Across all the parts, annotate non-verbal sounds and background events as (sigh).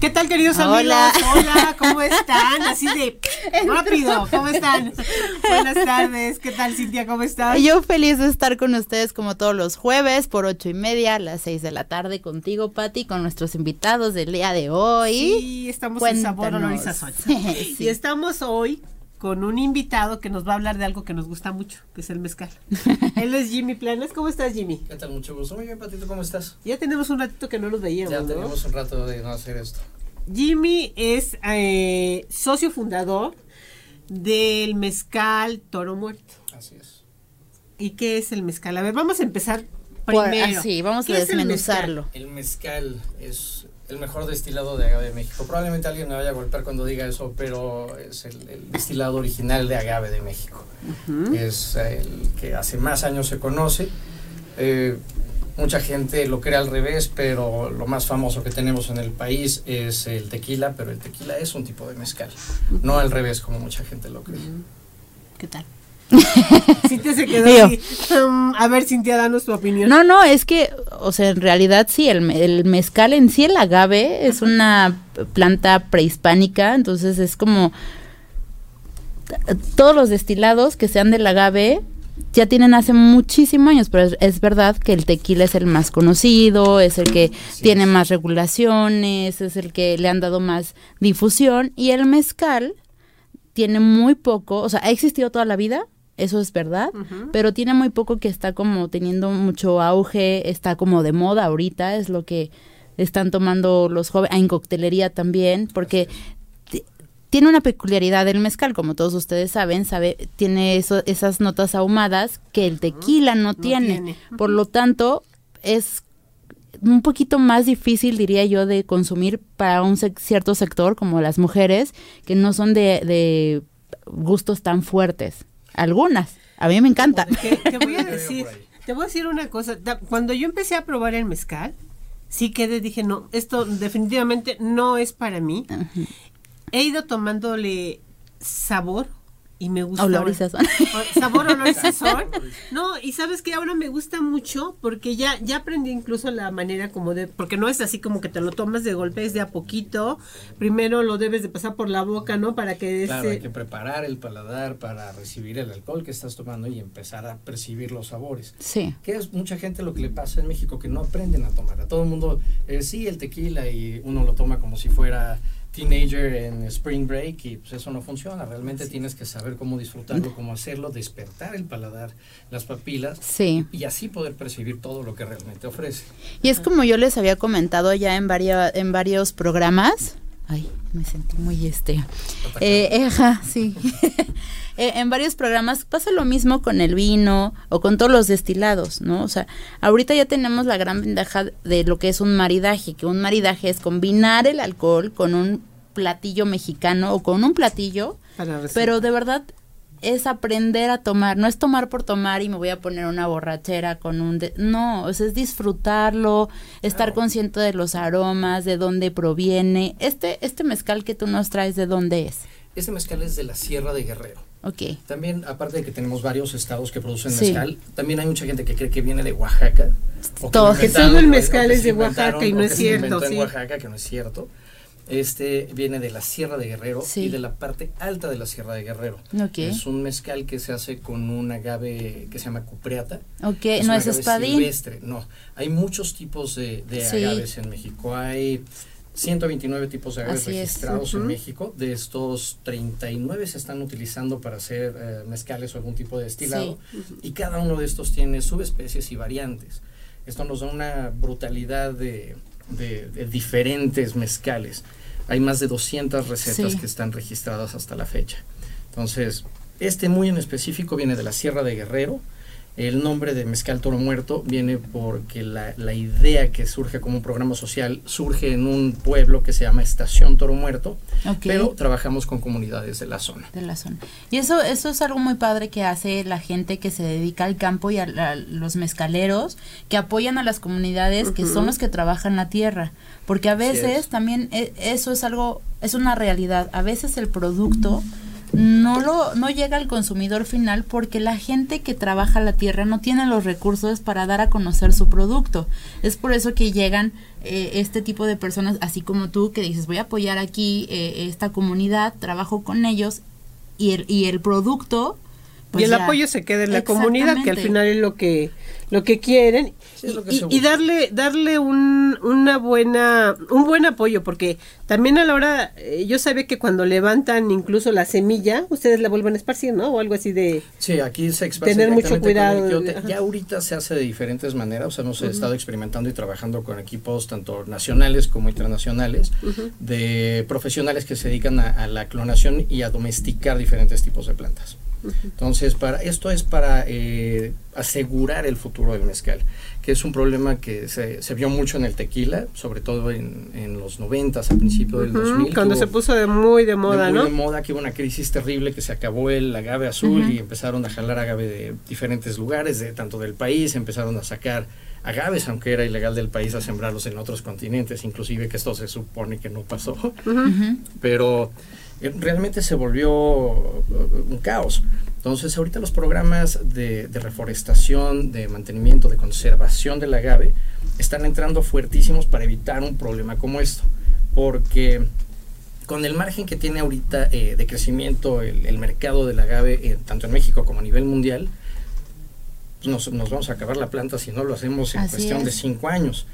¿Qué tal, queridos Hola. amigos? Hola, ¿cómo están? Así de (laughs) rápido, ¿cómo están? Buenas tardes, ¿qué tal, Cintia? ¿Cómo estás? Yo feliz de estar con ustedes como todos los jueves por ocho y media a las seis de la tarde contigo, Pati, con nuestros invitados del día de hoy. Sí, estamos en Sabor, Sazón. (laughs) Sí. Y estamos hoy con un invitado que nos va a hablar de algo que nos gusta mucho, que es el mezcal. (laughs) Él es Jimmy Planes. ¿Cómo estás, Jimmy? ¿Qué tal? Mucho gusto. Muy bien, Patito, ¿cómo estás? Ya tenemos un ratito que no nos veíamos, Ya ¿no? tenemos un rato de no hacer esto. Jimmy es eh, socio fundador del mezcal Toro Muerto. Así es. ¿Y qué es el mezcal? A ver, vamos a empezar Por- primero. así, vamos a ¿Qué es el desmenuzarlo. El mezcal es el mejor destilado de agave de México. Probablemente alguien me vaya a golpear cuando diga eso, pero es el, el destilado original de agave de México. Es el que hace más años se conoce. Eh, mucha gente lo cree al revés, pero lo más famoso que tenemos en el país es el tequila, pero el tequila es un tipo de mezcal, no al revés como mucha gente lo cree. ¿Qué tal? (laughs) Cintia se quedó así. Um, a ver, Cintia, danos tu opinión. No, no, es que, o sea, en realidad sí, el, me- el mezcal en sí, el agave, es una planta prehispánica, entonces es como todos los destilados que sean del agave ya tienen hace muchísimos años, pero es, es verdad que el tequila es el más conocido, es el que tiene es. más regulaciones, es el que le han dado más difusión y el mezcal tiene muy poco, o sea, ha existido toda la vida, eso es verdad, pero tiene muy poco que está como teniendo mucho auge, está como de moda ahorita, es lo que están tomando los jóvenes, en coctelería también, porque ti- tiene una peculiaridad el mezcal, como todos ustedes saben, sabe, tiene eso- esas notas ahumadas que el tequila no, tiene. tiene. Por lo tanto, es un poquito más difícil, diría yo, de consumir para un sec- cierto sector, como las mujeres, que no son de, de gustos tan fuertes. Algunas. A mí me encanta. Que- te voy a (laughs) decir, te voy a decir una cosa. Cuando yo empecé a probar el mezcal, sí quedé, dije, no, esto definitivamente no es para mí. He ido tomándole sabor y me gusta. Olor y sazón. Sabor, olor y (laughs) sazón. No, y sabes que ahora me gusta mucho porque ya, ya aprendí incluso la manera como de, porque no es así como que te lo tomas de golpe, es de a poquito. Primero lo debes de pasar por la boca, ¿no? Para que Claro, ese- hay que preparar el paladar para recibir el alcohol que estás tomando y empezar a percibir los sabores. Sí. Que es mucha gente lo que le pasa en México que no aprenden a tomar. A todo el mundo, eh, sí, el tequila y uno lo toma como si fuera teenager en spring break y pues eso no funciona. Realmente tienes que saber cómo disfrutarlo, cómo hacerlo, despertar el paladar, las papilas Sí. y así poder percibir todo lo que realmente ofrece. Y es como yo les había comentado ya en, varia- en varios programas. Ay, me sentí muy este. Eh, ajá, sí. (laughs) Eh, en varios programas pasa lo mismo con el vino o con todos los destilados, ¿no? O sea, ahorita ya tenemos la gran ventaja de lo que es un maridaje, que un maridaje es combinar el alcohol con un platillo mexicano o con un platillo, pero de verdad es aprender a tomar, no es tomar por tomar y me voy a poner una borrachera con un... de- no, o sea, es disfrutarlo, estar Claro. consciente de los aromas, de dónde proviene. Este, este mezcal que tú nos traes, ¿de dónde es? Este mezcal es de la Sierra de Guerrero. Ok. También, aparte de que tenemos varios estados que producen Sí. mezcal, también hay mucha gente que cree que viene de Oaxaca. o Todo. Que inventaron, solo el mezcal que es de Oaxaca y no es que se cierto, inventó sí. en Oaxaca, que no es cierto. Este viene de la Sierra de Guerrero Sí. y de la parte alta de la Sierra de Guerrero. Ok. Es un mezcal que se hace con un agave que se llama cupreata. Ok, un no es espadín. silvestre, no. Hay muchos tipos de, de Sí. agaves en México. Hay 129 tipos de agaves Así es, registrados ujú. en México. De estos, 39 se están utilizando para hacer eh, mezcales o algún tipo de destilado. Y cada uno de estos tiene subespecies y variantes. Esto nos da una brutalidad de, de- de diferentes mezcales. Hay más de 200 recetas Sí. que están registradas hasta la fecha. Entonces, este muy en específico viene de la Sierra de Guerrero El nombre de Mezcal Toro Muerto viene porque la, la, idea que surge como un programa social surge en un pueblo que se llama Estación Toro Muerto, pero trabajamos con comunidades de la zona. De la zona. Y eso, eso es algo muy padre que hace la gente que se dedica al campo y a, los mezcaleros, que apoyan a las comunidades que son los que trabajan la tierra. Porque a veces también e, eso es algo, es una realidad. A veces el producto no lo no llega al consumidor final porque la gente que trabaja la tierra no tiene los recursos para dar a conocer su producto. Es por eso que llegan eh, este tipo de personas, así como tú, que dices voy a apoyar aquí eh, esta comunidad, trabajo con ellos y el, y el producto y el apoyo se queda en la comunidad, que al final es lo que lo que quieren. Y, darle darle un, una buena un buen apoyo porque también a la hora eh, yo sabía que cuando levantan incluso la semilla ustedes la vuelven a esparcir no o algo así de sí aquí se tener mucho cuidado ya ahorita se hace de diferentes maneras o sea hemos estado experimentando y trabajando con equipos tanto nacionales como internacionales de profesionales que se dedican a la clonación y a domesticar diferentes tipos de plantas entonces, para esto es para eh, asegurar el futuro del mezcal, que es un problema que se, se vio mucho en el tequila, sobre todo en, en los 90, a principios del 2000. Cuando se puso de muy de moda, de muy de moda, que hubo una crisis terrible, que se acabó el agave azul y empezaron a jalar agave de diferentes lugares, de tanto del país, empezaron a sacar agaves, aunque era ilegal del país a sembrarlos en otros continentes, inclusive que esto se supone que no pasó. (laughs) Pero realmente se volvió uh, un caos. Entonces, ahorita los programas de, reforestación, de mantenimiento, de conservación del agave están entrando fuertísimos para evitar un problema como esto. Porque con el margen que tiene ahorita eh, de crecimiento el, mercado del agave, eh, tanto en México como a nivel mundial, pues nos, nos, vamos a acabar la planta si no lo hacemos en cuestión de cinco años.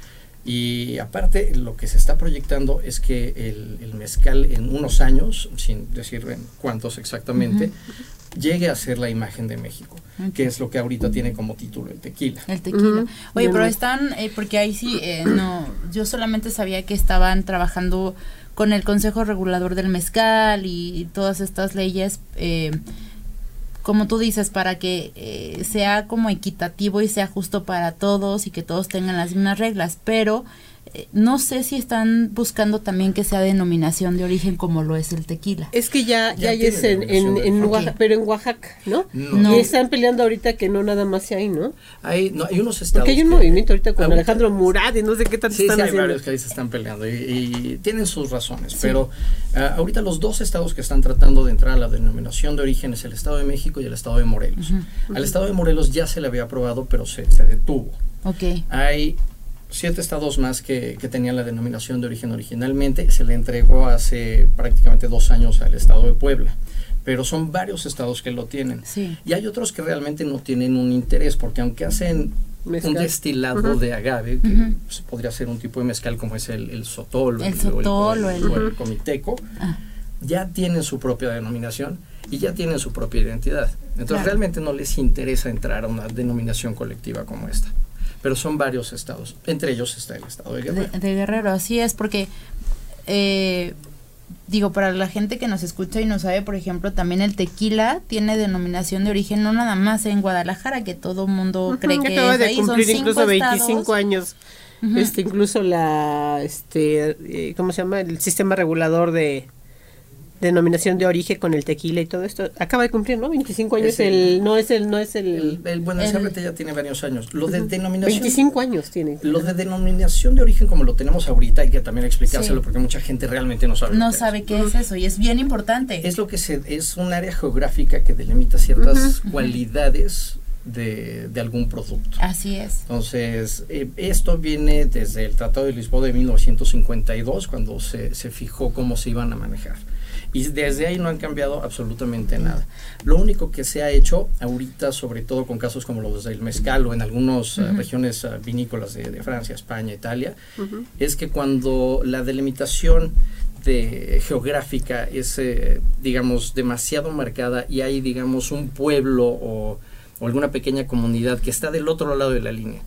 Y aparte, lo que se está proyectando es que el, mezcal en unos años, sin decir cuántos exactamente, llegue a ser la imagen de México, que es lo que ahorita tiene como título el tequila. El tequila. Oye, pero están, eh, porque ahí sí, eh, no, yo solamente sabía que estaban trabajando con el Consejo Regulador del Mezcal y todas estas leyes. Eh, como tú dices, para que eh, sea como equitativo y sea justo para todos y que todos tengan las mismas reglas, pero no sé si están buscando también que sea denominación de origen como lo es el tequila. Es que ya, ya, es en, en, Oaxaca, pero en Oaxaca, ¿no? Y están peleando ahorita que no nada más sea ahí, ¿no? Hay, no, hay unos estados. Porque hay un movimiento ahorita con Alejandro Murad y no sé qué tanto sí, están sí, hay varios que ahí se están peleando y, tienen sus razones, pero ah, ahorita los dos estados que están tratando de entrar a la denominación de origen es el Estado de México y el Estado de Morelos. Al Estado de Morelos ya se le había aprobado, pero se, se detuvo. Okay. Hay siete estados más que, que, tenían la denominación de origen originalmente. Se le entregó hace prácticamente dos años al estado de Puebla. Pero son varios estados que lo tienen. Y hay otros que realmente no tienen un interés, porque aunque hacen un destilado de agave, que podría ser un tipo de mezcal como es el, el sotol, el, o el, comiteco, ah. ya tienen su propia denominación y ya tienen su propia identidad. Entonces realmente no les interesa entrar a una denominación colectiva como esta pero son varios estados. Entre ellos está el estado de Guerrero. De, Guerrero, así es, porque eh, digo, para la gente que nos escucha y no sabe, por ejemplo, también el tequila tiene denominación de origen no nada más en Guadalajara, que todo mundo cree que acaba de cumplir incluso 25 años. Este incluso la este eh, ¿cómo se llama? el sistema regulador de denominación de origen con el tequila y todo esto. Acaba de cumplir, ¿no? 25 años. el, no es el, no es el. el, bueno, el, CRT ya tiene varios años. Lo de denominación. 25 años tiene. Lo de denominación de origen, como lo tenemos ahorita, hay que también explicárselo porque mucha gente realmente no sabe. No sabe qué es eso y es bien importante. Es lo que se, es un área geográfica que delimita ciertas cualidades de, de, algún producto. Así es. Entonces, eh, esto viene desde el Tratado de Lisboa de 1952, cuando se, se fijó cómo se iban a manejar. Y desde ahí no han cambiado absolutamente nada. Lo único que se ha hecho ahorita, sobre todo con casos como los del mezcal o en algunas eh, regiones eh, vinícolas de, Francia, España, Italia, es que cuando la delimitación de, geográfica es, eh, digamos, demasiado marcada y hay, digamos, un pueblo o alguna pequeña comunidad que está del otro lado de la línea,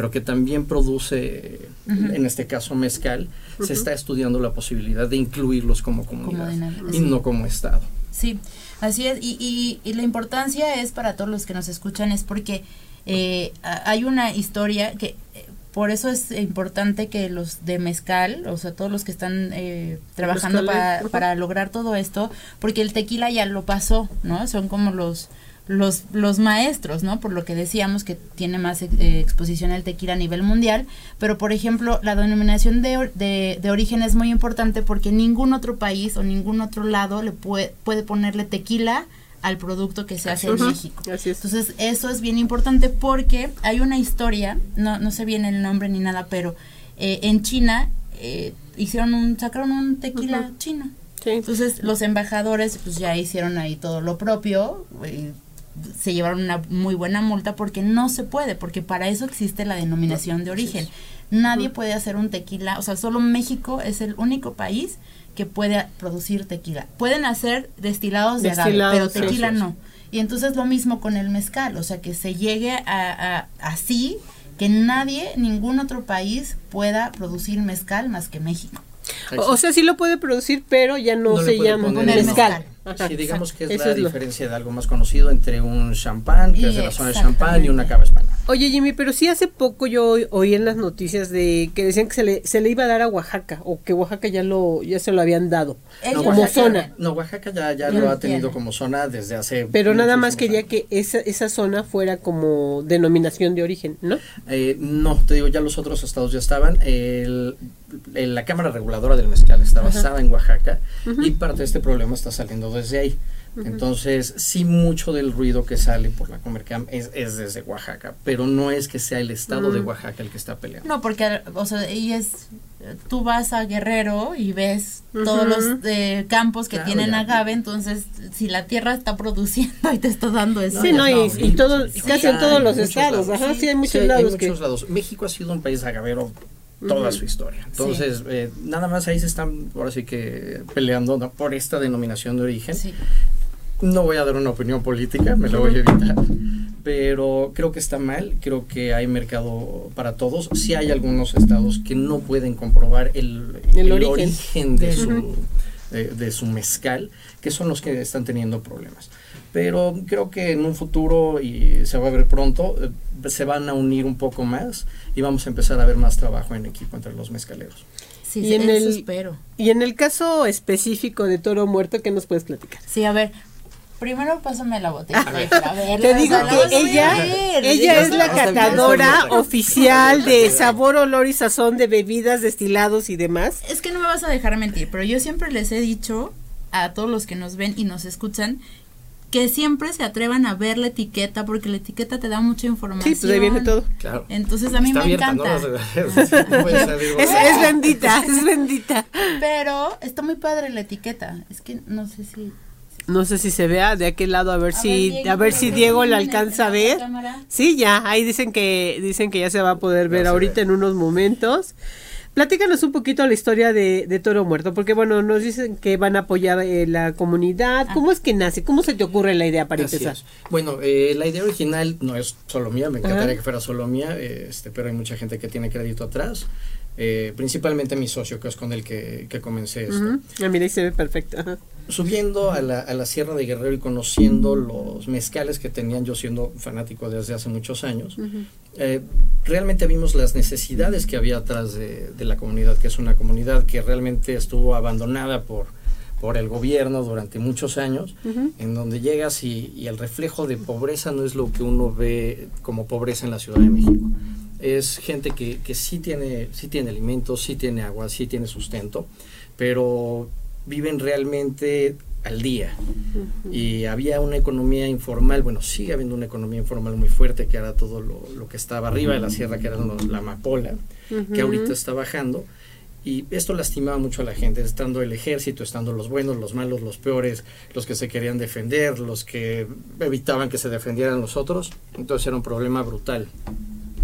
pero que también produce, en este caso mezcal, se está estudiando la posibilidad de incluirlos como comunidad y no como Estado. Sí, así es. Y, y, la importancia es para todos los que nos escuchan, es porque Eh, hay una historia que eh, por eso es importante que los de mezcal, o sea, todos los que están eh, trabajando para, para, lograr todo esto, porque el tequila ya lo pasó, ¿no? Son como los los, los maestros, ¿no? Por lo que decíamos que tiene más exposición el tequila a nivel mundial, pero por ejemplo la denominación de, de, de, origen es muy importante porque ningún otro país o ningún otro lado le puede, puede ponerle tequila al producto que se hace en México. Entonces, eso es bien importante porque hay una historia, no, no sé bien el nombre ni nada, pero eh, en China eh, hicieron un, sacaron un tequila chino. Entonces, los embajadores pues ya hicieron ahí todo lo propio, y se llevaron una muy buena multa porque no se puede, porque para eso existe la denominación de origen. Nadie puede hacer un tequila, o sea, solo México es el único país que puede producir tequila. Pueden hacer destilados de agave, pero tequila no. Y entonces lo mismo con el mezcal, o sea, que se llegue a, así que nadie, ningún otro país pueda producir mezcal más que México. O, sea, sí lo puede producir, pero ya no, se llama mezcal. Sí, digamos que es la diferencia de algo más conocido entre un champán, que es de la zona de champán, y una cava española. Oye, Jimmy, pero sí hace poco yo oí en las noticias de que decían que se le, se le iba a dar a Oaxaca, o que Oaxaca ya lo ya se lo habían dado como zona. No, Oaxaca ya, ya lo ha tenido como zona desde hace. Pero nada más quería que esa, esa zona fuera como denominación de origen, ¿no? Eh, no, te digo, ya los otros estados ya estaban. El, la Cámara Reguladora del Mezcal está basada en Oaxaca y parte de este problema está saliendo desde ahí. Entonces, sí mucho del ruido que sale por la Comercam es, es desde Oaxaca, pero no es que sea el estado de Oaxaca el que está peleando. No, porque, o sea, y es, tú vas a Guerrero y ves todos los eh, campos que tienen agave, entonces, si la tierra está produciendo y te está dando eso. Sí, no, y, todo, casi en todos los estados, ajá, sí, hay muchos lados. muchos lados. México ha sido un país agavero toda su historia. Entonces, eh, nada más ahí se están, ahora sí que peleando por esta denominación de origen. No voy a dar una opinión política, me lo voy a evitar, pero creo que está mal, creo que hay mercado para todos. Sí hay algunos estados que no pueden comprobar el, origen. de, su, eh, de su mezcal, que son los que están teniendo problemas pero creo que en un futuro, y se va a ver pronto, eh, se van a unir un poco más y vamos a empezar a ver más trabajo en equipo entre los mezcaleros. Sí, y en el, espero. Y en el caso específico de Toro Muerto, ¿qué nos puedes platicar? Sí, a ver, Primero pásame la botella. Te digo que ella, ella es la catadora oficial de sabor, olor y sazón de bebidas, destilados y demás. Es que no me vas a dejar mentir, pero yo siempre les he dicho a todos los que nos ven y nos escuchan que siempre se atrevan a ver la etiqueta porque la etiqueta te da mucha información. Sí, pues ahí viene todo. Claro. Entonces a mí me encanta. es, bendita, es bendita. Pero está muy padre la etiqueta. Es que no sé si no sé si se vea de aquel lado a ver si a ver si Diego la alcanza a ver. Sí, ya, ahí dicen que dicen que ya se va a poder ver ahorita en unos momentos. Platícanos un poquito la historia de, Toro Muerto, porque bueno, nos dicen que van a apoyar eh, la comunidad. Ah. ¿Cómo es que nace? ¿Cómo se te ocurre la idea para empezar? Bueno, eh, la idea original no es solo mía, me encantaría que fuera solo mía, este, pero hay mucha gente que tiene crédito atrás. Eh, principalmente mi socio, que es con el que, comencé esto. Ah, mira, se ve perfecto. Subiendo a la, a la, Sierra de Guerrero y conociendo los mezcales que tenían, yo siendo fanático desde hace muchos años, eh, realmente vimos las necesidades que había atrás de, la comunidad, que es una comunidad que realmente estuvo abandonada por, por el gobierno durante muchos años, en donde llegas y, y, el reflejo de pobreza no es lo que uno ve como pobreza en la Ciudad de México es gente que, que sí, tiene, sí tiene alimentos, sí tiene agua, sí tiene sustento, pero viven realmente al día. Y había una economía informal, bueno, sigue habiendo una economía informal muy fuerte, que era todo lo, que estaba arriba de la sierra, que era la amapola, que ahorita está bajando. Y esto lastimaba mucho a la gente, estando el ejército, estando los buenos, los malos, los peores, los que se querían defender, los que evitaban que se defendieran los otros. Entonces era un problema brutal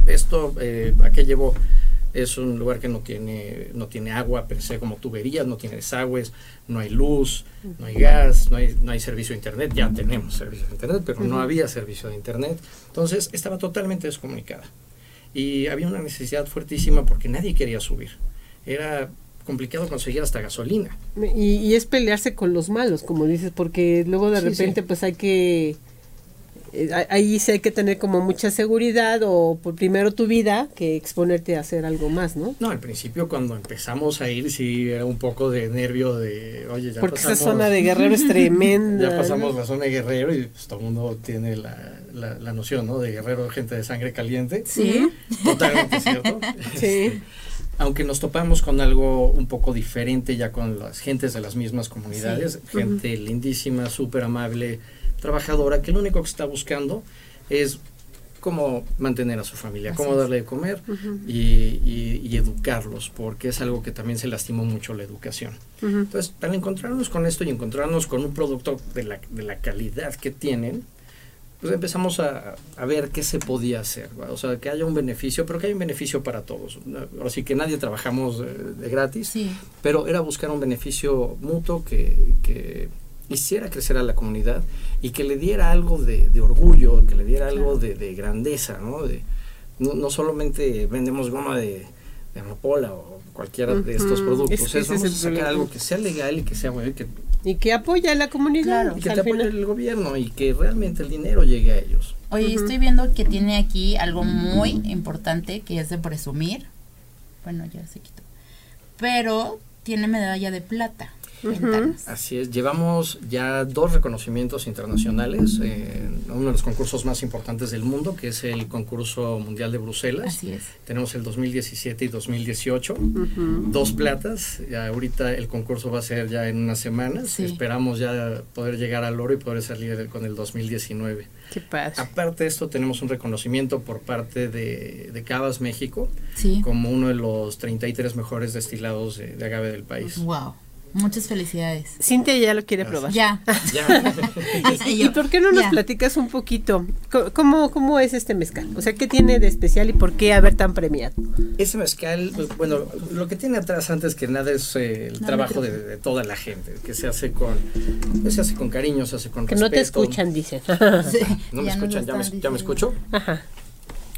esto, eh, ¿a qué llevó? Es un lugar que no tiene, no tiene agua per se como tuberías, no tiene desagües, no hay luz, no hay gas, no hay, no hay servicio de internet. Ya tenemos servicio de internet, pero no había servicio de internet. Entonces estaba totalmente descomunicada. Y había una necesidad fuertísima porque nadie quería subir. Era complicado conseguir hasta gasolina. Y, es pelearse con los malos, como dices, porque luego de repente pues hay que ahí sí hay que tener como mucha seguridad o por primero tu vida que exponerte a hacer algo más, ¿no? No, al principio cuando empezamos a ir sí era un poco de nervio de, oye, ya Porque esa zona de Guerrero es (laughs) tremenda. ya pasamos la zona de Guerrero y pues, todo el mundo tiene la, la, noción, ¿no? De Guerrero, gente de sangre caliente. Sí. Totalmente cierto. (laughs) Sí. Aunque nos topamos con algo un poco diferente ya con las gentes de las mismas comunidades, gente lindísima, súper amable, trabajadora que lo único que está buscando es cómo mantener a su familia, cómo darle de comer y, educarlos, porque es algo que también se lastimó mucho la educación. Entonces, para encontrarnos con esto y encontrarnos con un producto de la, de la calidad que tienen, pues empezamos a, ver qué se podía hacer, o sea, que haya un beneficio, pero que haya un beneficio para todos. Así que nadie trabajamos de, gratis, pero era buscar un beneficio mutuo que, que hiciera crecer a la comunidad y que le diera algo de, orgullo, que le diera algo de, grandeza, ¿no? De, no, solamente vendemos goma de, de amapola o cualquiera de estos productos, es, vamos a sacar algo que sea legal y que sea bueno. Que, y que apoye a la comunidad. y que te apoye el gobierno y que realmente el dinero llegue a ellos. Oye, estoy viendo que tiene aquí algo muy importante que es de presumir. Bueno, ya se quitó. Pero tiene medalla de plata. Así es, llevamos ya dos reconocimientos internacionales, en uno de los concursos más importantes del mundo, que es el concurso mundial de Bruselas. Así es. Tenemos el 2017 y 2018, dos platas. Ya ahorita el concurso va a ser ya en unas semanas. Esperamos ya poder llegar al oro y poder salir con el 2019. Qué padre. Aparte de esto, tenemos un reconocimiento por parte de, de Cavas México como uno de los 33 mejores destilados de, de agave del país. Wow. Muchas felicidades. Cintia ya lo quiere probar. Ya. (laughs) ¿Y, por qué no nos platicas un poquito? ¿Cómo, ¿Cómo es este mezcal? O sea, ¿qué tiene de especial y por qué haber tan premiado? Ese mezcal, bueno, lo que tiene atrás antes que nada es eh, el trabajo de, toda la gente, que se hace con pues, se hace con cariño, se hace con que no te escuchan, dicen. no me escuchan, ya me, ya me escucho. Ajá.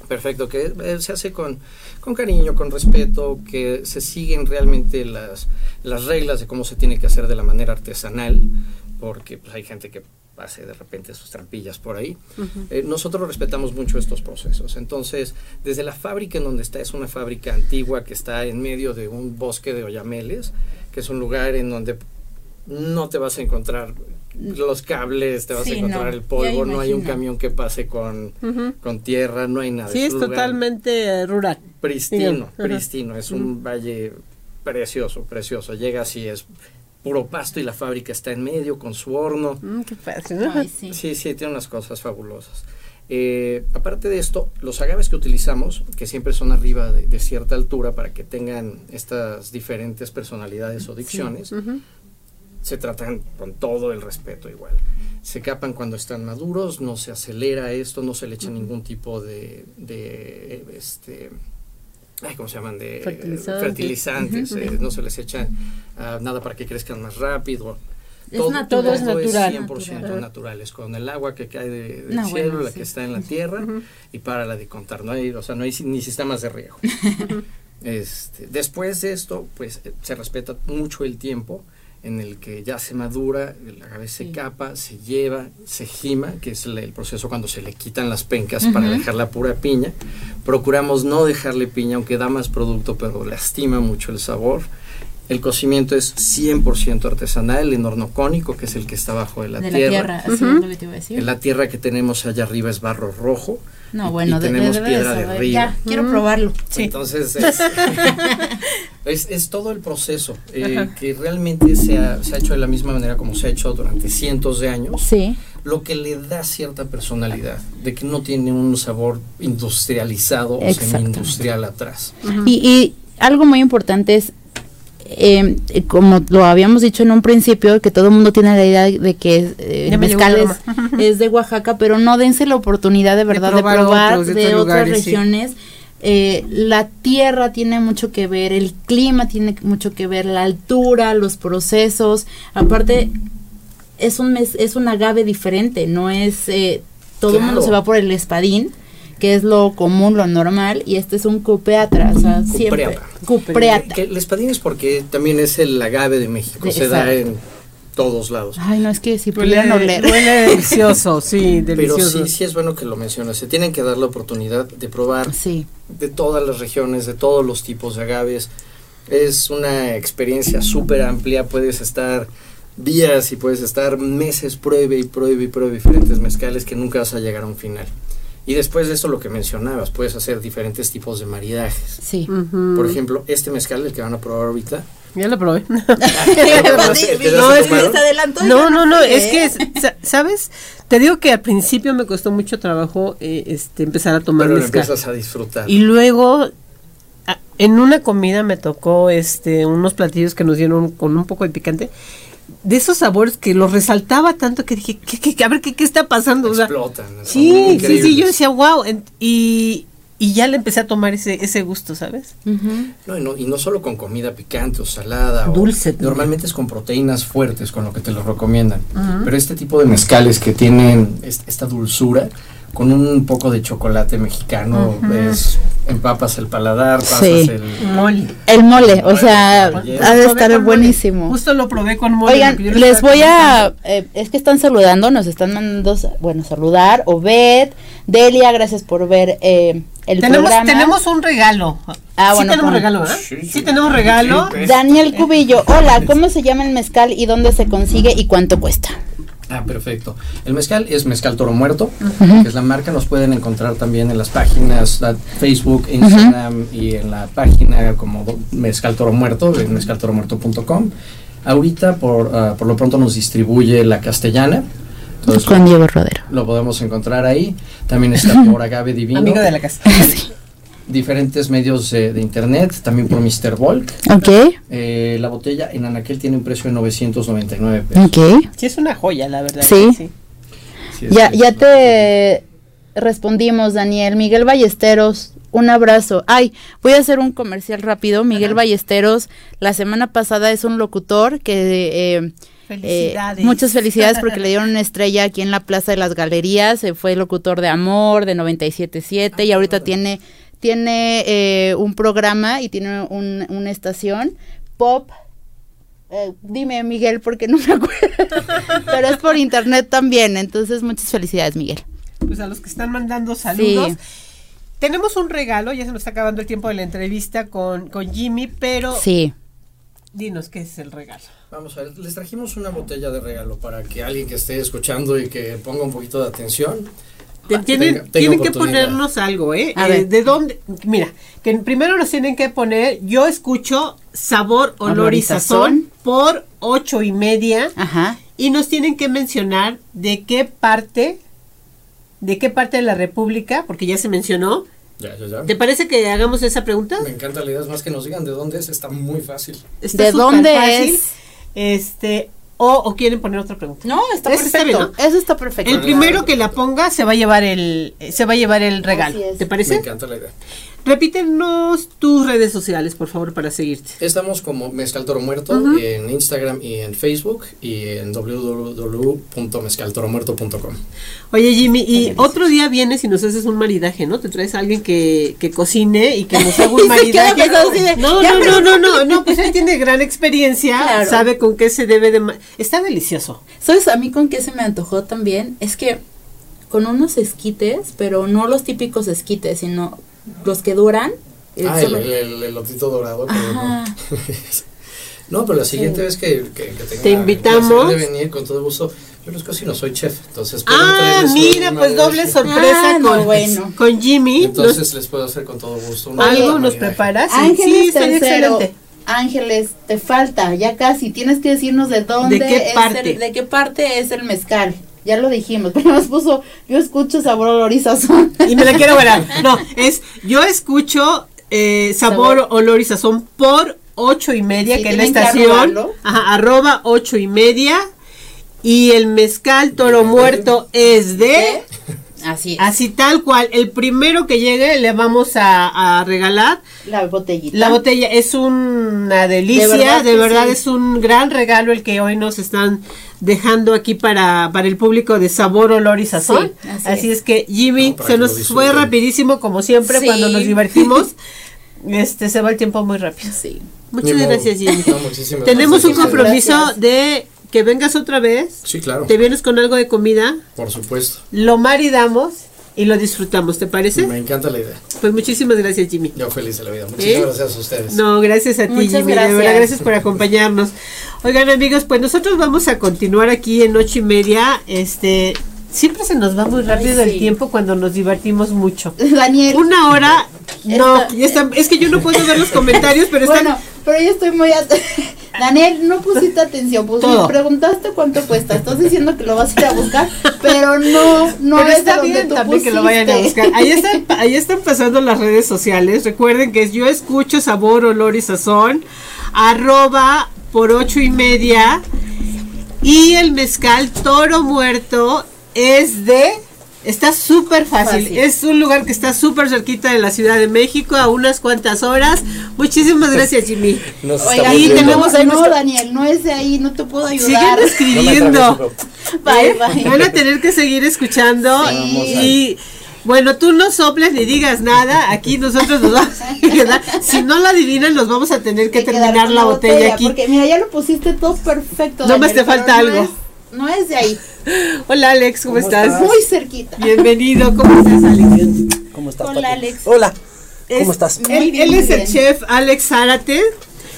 Perfecto, que eh, se hace con, con, cariño, con respeto, que se siguen realmente las, las reglas de cómo se tiene que hacer de la manera artesanal, porque pues, hay gente que hace de repente sus trampillas por ahí. Eh, nosotros respetamos mucho estos procesos. Entonces, desde la fábrica en donde está, es una fábrica antigua que está en medio de un bosque de oyameles, que es un lugar en donde no te vas a encontrar los cables, te vas a encontrar el polvo, no hay un camión que pase con, con tierra, no hay nada. Sí, es, totalmente rural. Pristino, pristino, es un valle precioso, precioso. Llega así, es puro pasto y la fábrica está en medio con su horno. Mm, qué padre, sí. sí, tiene unas cosas fabulosas. Eh, aparte de esto, los agaves que utilizamos, que siempre son arriba de, cierta altura para que tengan estas diferentes personalidades o dicciones, se tratan con todo el respeto igual. Se capan cuando están maduros, no se acelera esto, no se le echa ningún tipo de, de este, ¿cómo se llaman? De fertilizantes, eh, no se les echa ah, nada para que crezcan más rápido. todo, todo, es natural. 100% natural. Es con el agua que cae del cielo, la que está en la tierra, y para la de contar. No hay, o sea, no hay ni sistemas de riego. (laughs) este, después de esto, pues eh, se respeta mucho el tiempo en el que ya se madura, el agave se capa, se lleva, se gima, que es el, proceso cuando se le quitan las pencas para dejar la pura piña. Procuramos no dejarle piña, aunque da más producto, pero lastima mucho el sabor. El cocimiento es 100% artesanal, en horno cónico, que es el que está abajo de la tierra. La tierra, así es lo que te iba a decir. La tierra que tenemos allá arriba es barro rojo. No, bueno, tenemos piedra de, río. Ya, quiero probarlo. Entonces, (laughs) (laughs) es, todo el proceso eh, que realmente se ha, se ha, hecho de la misma manera como se ha hecho durante cientos de años. Sí. Lo que le da cierta personalidad, de que no tiene un sabor industrializado o semi-industrial atrás. y, y algo muy importante es eh, como lo habíamos dicho en un principio, que todo el mundo tiene la idea de que eh, mezcal (laughs) es, de Oaxaca, pero no dense la oportunidad de verdad de probar, de, otras regiones. Eh, la tierra tiene mucho que ver, el clima tiene mucho que ver, la altura, los procesos. Aparte, es un, es un agave diferente, no es... Eh, todo el mundo se va por el espadín que es lo común, lo normal, y este es un cupeatra, o sea, siempre. Cupreata. el espadín es porque también es el agave de México, se da en todos lados. Ay, no, es que si pudieran oler. huele (laughs) delicioso, sí, Pero delicioso. sí, sí es bueno que lo mencionas. Se tienen que dar la oportunidad de probar Sí, de todas las regiones, de todos los tipos de agaves. Es una experiencia súper amplia. Puedes estar días y puedes estar meses, pruebe y pruebe y pruebe diferentes mezcales que nunca vas a llegar a un final. Y después de eso, lo que mencionabas, puedes hacer diferentes tipos de maridajes. sí. Por ejemplo, este mezcal, el que van a probar ahorita. Ya lo probé. No, ¿te das No, a es que se adelantó. No, no, no, es que, es- sa- ¿sabes? Te digo que al principio me costó mucho trabajo eh, este, empezar a tomar Pero lo mezcal. empiezas a disfrutar. Y luego, a- en una comida me tocó este unos platillos que nos dieron con un poco de picante. De esos sabores que los resaltaba tanto que dije, ¿qué, qué, qué? a ver, ¿qué, qué está pasando? O sea, Explotan. sí, sí, sí, yo decía, wow. en- y, y ya le empecé a tomar ese, ese gusto, ¿sabes? No, y no, y no solo con comida picante o salada. Dulce normalmente es con proteínas fuertes, con lo que te lo recomiendan. Pero este tipo de mezcales que tienen es- esta dulzura, con un poco de chocolate mexicano, es, empapas el paladar, pasas Sí. el... Mole. El mole, o sea, ha de estar mole. buenísimo. Justo lo probé con mole. Oigan, les voy a, eh, es que están saludando, nos están mandando, bueno, saludar, Obed, Delia, gracias por ver eh, el tenemos, programa. tenemos un regalo. Ah, sí bueno, tenemos regalo, ¿verdad? Sí, Sí, sí. tenemos regalo. Sí, pues. Daniel Cubillo, hola, ¿cómo se llama el mezcal y dónde se consigue y cuánto cuesta? Ah, perfecto. El mezcal es Mezcal Toro Muerto, que es la marca. Nos pueden encontrar también en las páginas la Facebook, Instagram y en la página como Mezcal Toro Muerto, mezcaltoromuerto.com. Ahorita, por, ah, por lo pronto, nos distribuye la castellana. Entonces, Con Diego Rodero. lo podemos encontrar ahí. También está por Agave Divino. Amigo de la casa. (laughs) Diferentes medios eh, de internet, también por Mr. Volk. Ok, Eh, la botella en Anaquel tiene un precio de 999 pesos. ok. Sí, es una joya, la verdad. Sí. Sí, es Ya, ya te respondimos, Daniel. Miguel Ballesteros, un abrazo. Ay, voy a hacer un comercial rápido. Miguel Ballesteros, la semana pasada es un locutor que... eh, Felicidades. eh, muchas felicidades porque le dieron una estrella aquí en la Plaza de las Galerías. eh, fue locutor de Amor, de 97.7 y ahorita tiene, tiene eh, un programa y tiene un- una estación pop. Eh, dime, Miguel, porque no me acuerdo. (laughs) Pero es por internet también. Entonces, muchas felicidades, Miguel. Pues a los que están mandando saludos. Sí. Tenemos un regalo, ya se nos está acabando el tiempo de la entrevista con, con Jimmy, pero Sí. dinos qué es el regalo. Vamos a ver, les trajimos una botella de regalo para que alguien que esté escuchando y que ponga un poquito de atención. Ah, tienen tenga- tenga tienen que ponernos algo, ¿eh? A Eh, ver. ¿De dónde? Mira, que primero nos tienen que poner, yo escucho sabor, olor, Olor y sazón por ocho y media Ajá. y nos tienen que mencionar de qué parte, de qué parte de la República, porque ya se mencionó. Ya, ya, ya. ¿Te parece que hagamos esa pregunta? Me encanta la idea, es más que nos digan de dónde es, está muy fácil. Está ¿De dónde fácil. es? Este, o, o quieren poner otra pregunta. No, está Eso está perfecto. Eso está perfecto. El primero que la ponga se va a llevar el, se va a llevar el regalo. ¿Te Me parece? encanta la idea. Repítenos tus redes sociales, por favor, para seguirte. Estamos como Mezcal Toro Muerto en Instagram y en Facebook y en www.mezcaltoromuerto.com. Oye, Jimmy, y otro día vienes y nos haces un maridaje, ¿no? Te traes a alguien que, que cocine y que nos (laughs) haga un maridaje. No, no, no, no, no, no, pues él tiene gran experiencia, Claro. sabe con qué se debe de... Está delicioso. ¿Sabes a mí con qué se me antojó también? Es que con unos esquites, pero no los típicos esquites, sino los que duran. eh, Ah, el, el, el elotito dorado. no. (laughs) No, pero la siguiente vez que, que, que tenga Te invitamos. de venir con todo gusto. Yo no cocino, soy chef, entonces Ah, mira, pues doble sorpresa Ah, no, con, bueno. con Jimmy. Entonces les puedo hacer con todo gusto. ¿Algo nos preparas? Ángeles sí, tercero. excelente. Ángeles, te falta, ya casi. Tienes que decirnos de dónde ¿De qué es parte? el- de qué parte es el mezcal. Ya lo dijimos, (laughs) pero nos puso, yo escucho sabor, olor y sazón. Y me la quiero ver. No, es, yo escucho eh, sabor, Sabor. olor y sazón por ocho y media, Sí, que es la estación. Ajá, arroba ocho y media. Y el mezcal toro muerto es de... Así es. Así tal cual, el primero que llegue le vamos a, a regalar La botellita. la botella. Es una delicia, De verdad de que verdad, sí. es un gran regalo el que hoy nos están dejando aquí para, para el público de sabor, olor y sazón. Sí, así así es. es. que Jimmy, No, se nos fue rapidísimo como siempre Sí. cuando nos divertimos. (laughs) Este se va el tiempo muy rápido. Sí. Muchas gracias, Jimmy. No, Tenemos un compromiso Gracias. de que vengas otra vez. Sí, claro. Te vienes con algo de comida, Por supuesto. lo maridamos y lo disfrutamos, ¿te parece? Me encanta la idea. Pues muchísimas gracias, Jimmy. Yo feliz de la vida. Muchísimas ¿Eh? gracias a ustedes. No, gracias a ti, Muchas Jimmy. gracias. De verdad, gracias por acompañarnos. Oigan, amigos, pues nosotros vamos a continuar aquí en ocho y media. Este, siempre se nos va muy rápido Ay, el tiempo cuando nos divertimos mucho. (laughs) Daniel. Una hora, no, ya es que yo no puedo ver los comentarios, pero están Bueno, pero yo estoy muy... at- (laughs) Daniel, no pusiste atención. Pues Todo. me preguntaste cuánto cuesta. Estás diciendo que lo vas a ir a buscar, pero no, no Pero es está bien también que lo vayan a buscar. Ahí (laughs) están, ahí están pasando las redes sociales. Recuerden que es yo escucho sabor, olor y sazón. Arroba por ocho y media. Y el mezcal toro muerto es de. Está súper fácil. Fácil. Es un lugar que está súper cerquita de la Ciudad de México, a unas cuantas horas. Muchísimas gracias, Jimmy. (laughs) Nos Oiga, ahí tenemos ahí no, nuestro- Daniel, no es de ahí, no te puedo Siguen ayudar. (laughs) escribiendo. (laughs) Bye, ¿Eh? bye. Van a tener que seguir escuchando Sí. y bueno, tú no soples ni digas nada, aquí nosotros nos vamos a quedar. Si no la adivinan, nos vamos a tener que terminar la botella aquí. Porque mira, ya lo pusiste todo perfecto. No más Daniel, te falta no algo. es- No es, de ahí, (laughs) Hola Alex, ¿cómo, ¿Cómo estás? estás? muy cerquita. Bienvenido, ¿cómo estás Alex? ¿Cómo estás, Hola, Pati? Alex. Hola. Es- ¿Cómo estás? Él, bien, él muy es el chef Alex Zárate,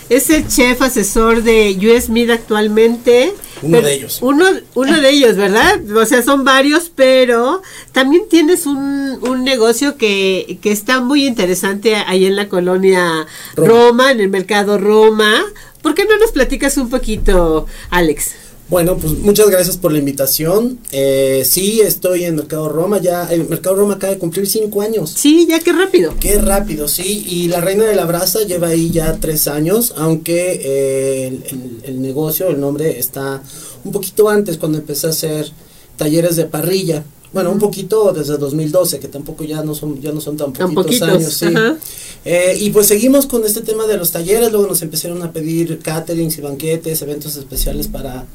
es el chef asesor de US Meat actualmente. Uno Pero- de ellos. Uno, uno de ellos, ¿verdad? O sea, son varios, pero también tienes un, un negocio que, que está muy interesante ahí en la colonia Roma. Roma. en el mercado Roma. ¿Por qué no nos platicas un poquito, Alex? Bueno, pues muchas gracias por la invitación. Eh, sí, estoy en Mercado Roma. Ya el Mercado Roma acaba de cumplir cinco años. Sí, ya qué rápido. Qué rápido, sí. Y la Reina de la Brasa lleva ahí ya tres años, aunque eh, el, el- el negocio, el nombre está un poquito antes cuando empecé a hacer talleres de parrilla. Bueno, un poquito desde 2012, que tampoco ya no son ya no son tan Tan poquitos, poquitos, años, sí. Eh, y pues seguimos con este tema de los talleres, luego nos empezaron a pedir caterings y banquetes, eventos especiales para,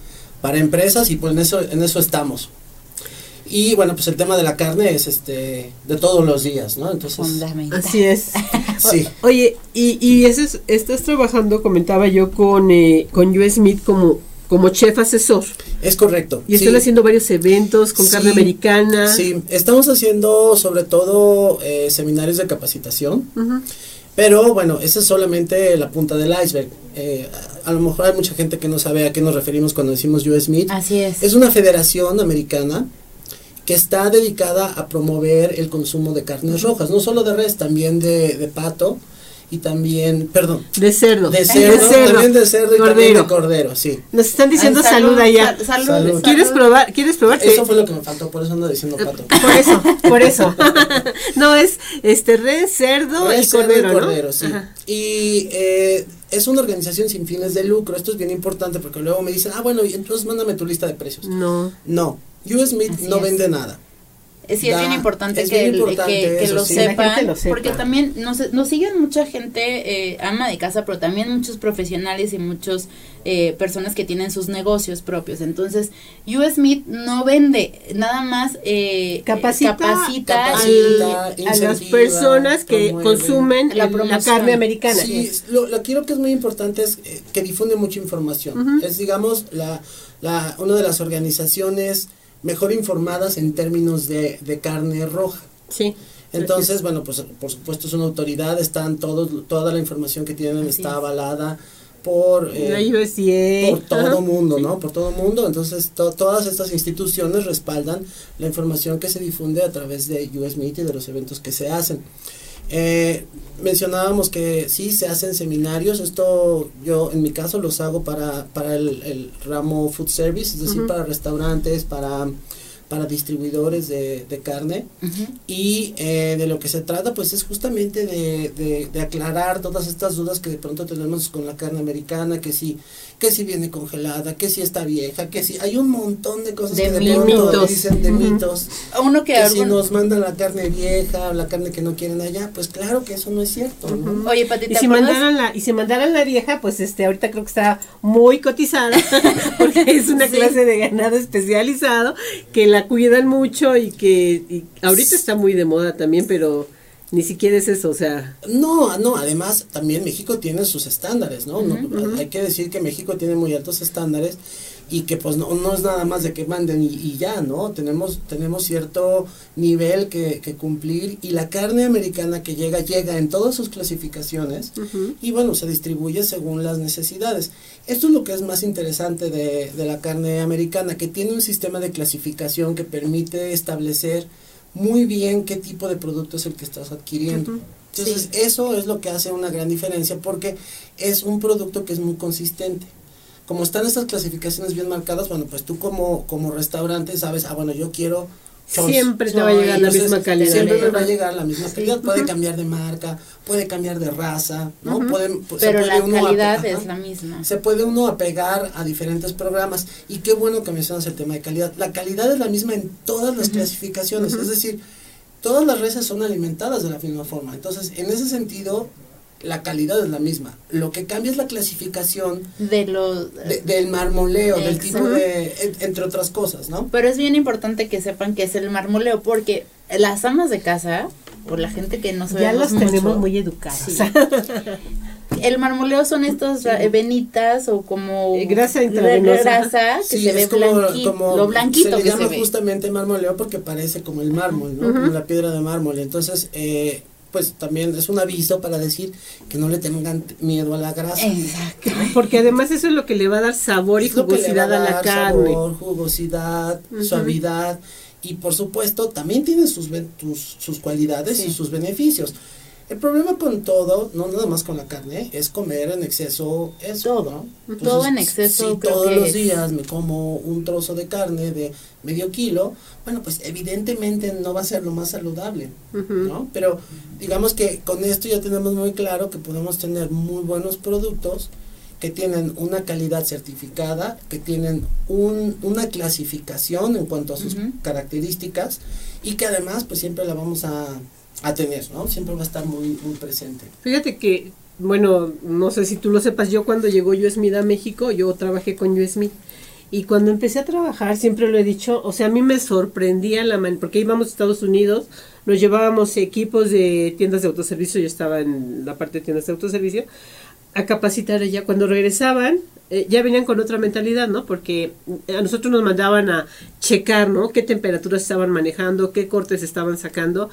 para empresas y pues en eso, en eso estamos. Y bueno, pues el tema de la carne es este de todos los días, ¿no? Entonces, Fundamental. Así es. (laughs) sí. Oye, y, y eso es- estás trabajando, comentaba yo, con, eh, con US Meat como, como chef asesor. Es correcto. Y están sí. haciendo varios eventos con carne Sí, americana. Sí, estamos haciendo sobre todo eh, seminarios de capacitación, Ujú. Pero bueno, esa es solamente la punta del iceberg. Eh, a, a lo mejor hay mucha gente que no sabe a qué nos referimos cuando decimos US Meat. Así es. Es una federación americana que está dedicada a promover el consumo de carnes rojas, no solo de res, también de, de pato y también, perdón, De cerdo. de cerdo, también de cerdo y también de Cordero. cordero, sí. Nos están diciendo Ay, salud, allá. sal- salud, Salud. salud. ¿Quieres probar? ¿Quieres probar? Eso fue lo que me faltó, por eso ando diciendo pato. (laughs) Por eso, por eso. (laughs) no, es este res, cerdo y Res, cerdo cordero, ¿no? cordero, sí. Ajá. Y eh, es una organización sin fines de lucro. Esto es bien importante porque luego me dicen, ah, bueno, y entonces mándame tu lista de precios. No. No, US Meat Así no es. vende nada. Eh, Sí, es bien importante, es que, bien el- importante que, que eso, lo sí. Sepan, gente lo sepa. porque también nos, nos siguen mucha gente, eh, ama de casa, pero también muchos profesionales y muchas personas que tienen sus negocios propios. Entonces, US Meat no vende, nada más eh, Capacita, capacita, capacita, y- a las personas que promueve. consumen La la, promoción. carne americana. Sí, lo, lo que creo que es muy importante es eh, que difunde mucha información. Es, digamos, la, la, una de las organizaciones mejor informadas en términos de, de carne roja. Sí. Entonces, bueno, pues por supuesto es una autoridad, están todos, toda la información que tienen Así está es. avalada por, eh, USDA. por todo mundo, ¿no? Por todo mundo. Entonces, to- todas estas instituciones respaldan la información que se difunde a través de US Meet y de los eventos que se hacen. Eh, mencionábamos que sí se hacen seminarios, esto yo en mi caso los hago para, para el, el ramo food service, es decir, para restaurantes, para, para distribuidores de, de carne. Y eh, de lo que se trata pues es justamente de, de, de aclarar todas estas dudas que de pronto tenemos con la carne americana, que si, que si viene congelada, que si está vieja, que si hay un montón de cosas De que de pronto mitos. dicen de mitos Uno que, que si nos mandan la carne vieja o la carne que no quieren allá, pues claro que eso no es cierto, ¿no? Oye, Pati, Y ¿te si mandaran la, y si mandaran la vieja, pues este ahorita creo que está muy cotizada, (laughs) porque es una (laughs) Sí. clase de ganado especializado, que la cuidan mucho y que y ahorita está muy de moda también, pero ni siquiera es eso, o sea, No, no, además también México tiene sus estándares, ¿no? No, Hay que decir que México tiene muy altos estándares y que pues no, no es nada más de que manden y, ya, ¿no? Tenemos, tenemos cierto nivel que, que, cumplir y la carne americana que llega, llega en todas sus clasificaciones y bueno, se distribuye según las necesidades. Esto es lo que es más interesante de, de la carne americana, que tiene un sistema de clasificación que permite establecer muy bien qué tipo de producto es el que estás adquiriendo. Entonces, eso es lo que hace una gran diferencia porque es un producto que es muy consistente. Como están estas clasificaciones bien marcadas, bueno, pues tú como, como restaurante sabes, ah, bueno, yo quiero... siempre te va a llegar la misma calidad. Siempre me va a llegar la misma calidad. Puede cambiar de marca, puede cambiar de raza, ¿no? Pero la calidad es la misma. Se puede uno apegar a diferentes programas. Y qué bueno que mencionas el tema de calidad. La calidad es la misma en todas las clasificaciones. Es decir, todas las reses son alimentadas de la misma forma. Entonces, en ese sentido, la calidad es la misma. Lo que cambia es la clasificación de los del marmoleo, del tipo de entre otras cosas, ¿no? Pero es bien importante que sepan que es el marmoleo porque las amas de casa o la gente que no sabe ya las tenemos muy educadas. (laughs) El marmoleo son estas venitas o como eh, grasa intravenosa grasa que se ve como, lo blanquito se le llama justamente marmoleo porque parece como el mármol, ¿no? Como la piedra de mármol. Entonces, eh, pues también es un aviso para decir que no le tengan miedo a la grasa. Exacto. Porque además eso es lo que le va a dar sabor y jugosidad a, la carne. Sabor, jugosidad, suavidad y por supuesto también tiene sus, sus cualidades y sus beneficios. El problema con todo, no nada más con la carne, es comer en exceso eso, todo, todo en exceso. Si todos los días me como un trozo de carne de medio kilo, bueno, pues evidentemente no va a ser lo más saludable, ¿no? Pero digamos que con esto ya tenemos muy claro que podemos tener muy buenos productos que tienen una calidad certificada, que tienen un, una clasificación en cuanto a sus características y que además pues siempre la vamos a a tener, ¿no? Siempre va a estar muy, muy presente. Fíjate que, bueno, no sé si tú lo sepas, yo cuando llegó USMID a México, yo trabajé con USMID. Y cuando empecé a trabajar, siempre lo he dicho, o sea, a mí me sorprendía la man porque íbamos a Estados Unidos, nos llevábamos equipos de tiendas de autoservicio, yo estaba en la parte de tiendas de autoservicio, a capacitar allá. Cuando regresaban, eh, ya venían con otra mentalidad, ¿no? Porque a nosotros nos mandaban a checar, ¿no? Qué temperaturas estaban manejando, qué cortes estaban sacando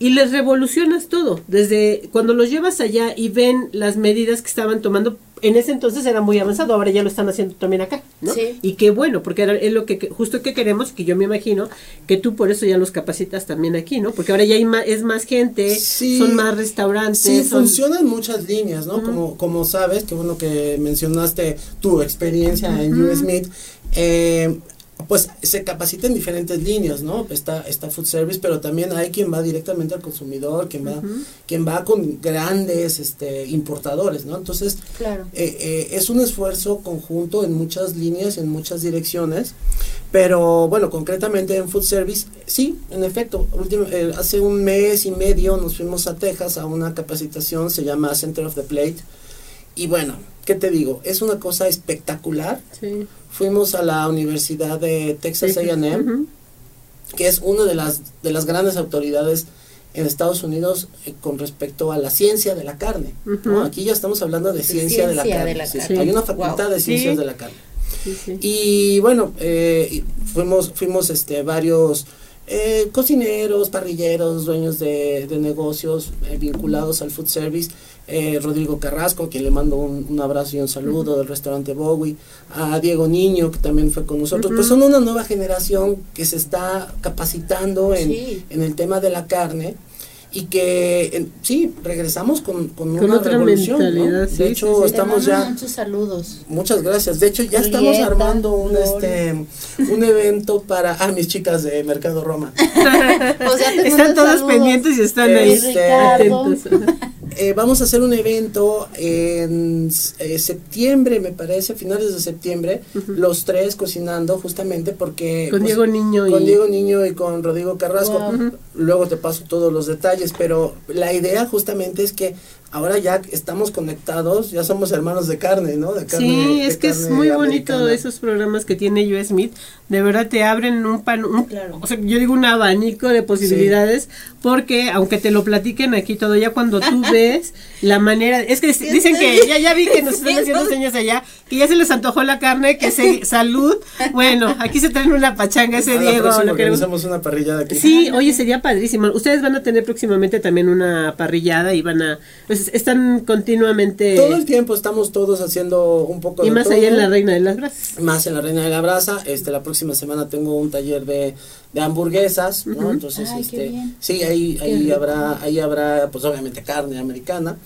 y les revolucionas todo. Desde cuando los llevas allá y ven las medidas que estaban tomando, en ese entonces era muy avanzado, ahora ya lo están haciendo también acá, ¿no? Y qué bueno, porque era, es lo que justo que queremos, que yo me imagino que tú por eso ya los capacitas también aquí, ¿no? Porque ahora ya hay más, es más gente, son más restaurantes. Sí, funcionan muchas líneas, ¿no? Como como sabes, que bueno que mencionaste tu experiencia en US Meat, eh, pues se capacita en diferentes líneas, ¿no? Está, está food service, pero también hay quien va directamente al consumidor, quien va, quien va con grandes este, importadores, ¿no? Entonces, claro. Eh, eh, es un esfuerzo conjunto en muchas líneas, en muchas direcciones, pero bueno, concretamente en food service, sí, en efecto, eh, hace un mes y medio nos fuimos a Texas a una capacitación, se llama Center of the Plate, y bueno, ¿qué te digo? Es una cosa espectacular. Sí fuimos a la Universidad de Texas A&M, que es una de las, de las grandes autoridades en Estados Unidos eh, con respecto a la ciencia de la carne. Aquí ya estamos hablando de, ciencia, de la carne. Hay una facultad de ciencias de la carne. Y bueno, eh, fuimos, fuimos este, varios eh, cocineros, parrilleros, dueños de, de negocios vinculados al food service eh, Rodrigo Carrasco, quien le mando un, abrazo y un saludo del restaurante Bowie, a Diego Niño, que también fue con nosotros, pues son una nueva generación que se está capacitando en, en el tema de la carne y que sí regresamos con, con, una otra revolución de hecho estamos ya muchos saludos. Muchas gracias. De hecho ya estamos armando un este un evento para ah mis chicas de Mercado Roma. (laughs) Están todos pendientes y están ahí este, atentos (laughs) eh, vamos a hacer un evento en eh, septiembre, me parece, a finales de septiembre, los tres cocinando justamente porque... Con pues, Diego Niño y... Con Diego Niño y con Rodrigo Carrasco. Luego te paso todos los detalles, pero la idea justamente es que ahora ya estamos conectados, ya somos hermanos de carne, ¿no? De carne, sí, de es que es muy bonito esos programas que tiene US Smith. De verdad te abren un pan, un- o sea, yo digo un abanico de posibilidades, porque aunque te lo platiquen aquí todo, ya cuando tú (laughs) ves la manera, es que dicen que ya ya vi que nos están haciendo señas allá, que ya se les antojó la carne, que se (laughs) salud. Bueno, aquí se traen una pachanga ese A Diego, próxima lo queremos. organizamos una parrillada aquí. Sí, oye, sería padrísimo. Ustedes van a tener próximamente también una parrillada y van a, pues están continuamente Todo el tiempo estamos todos haciendo un poco y de más todo. allá en la Reina de las Brasas. más en la Reina de la Brasa. Este, la próxima semana tengo un taller de, de hamburguesas, ¿no? Entonces, Ay, qué este, bien. sí, ahí, ahí habrá, ahí habrá, pues obviamente carne americana.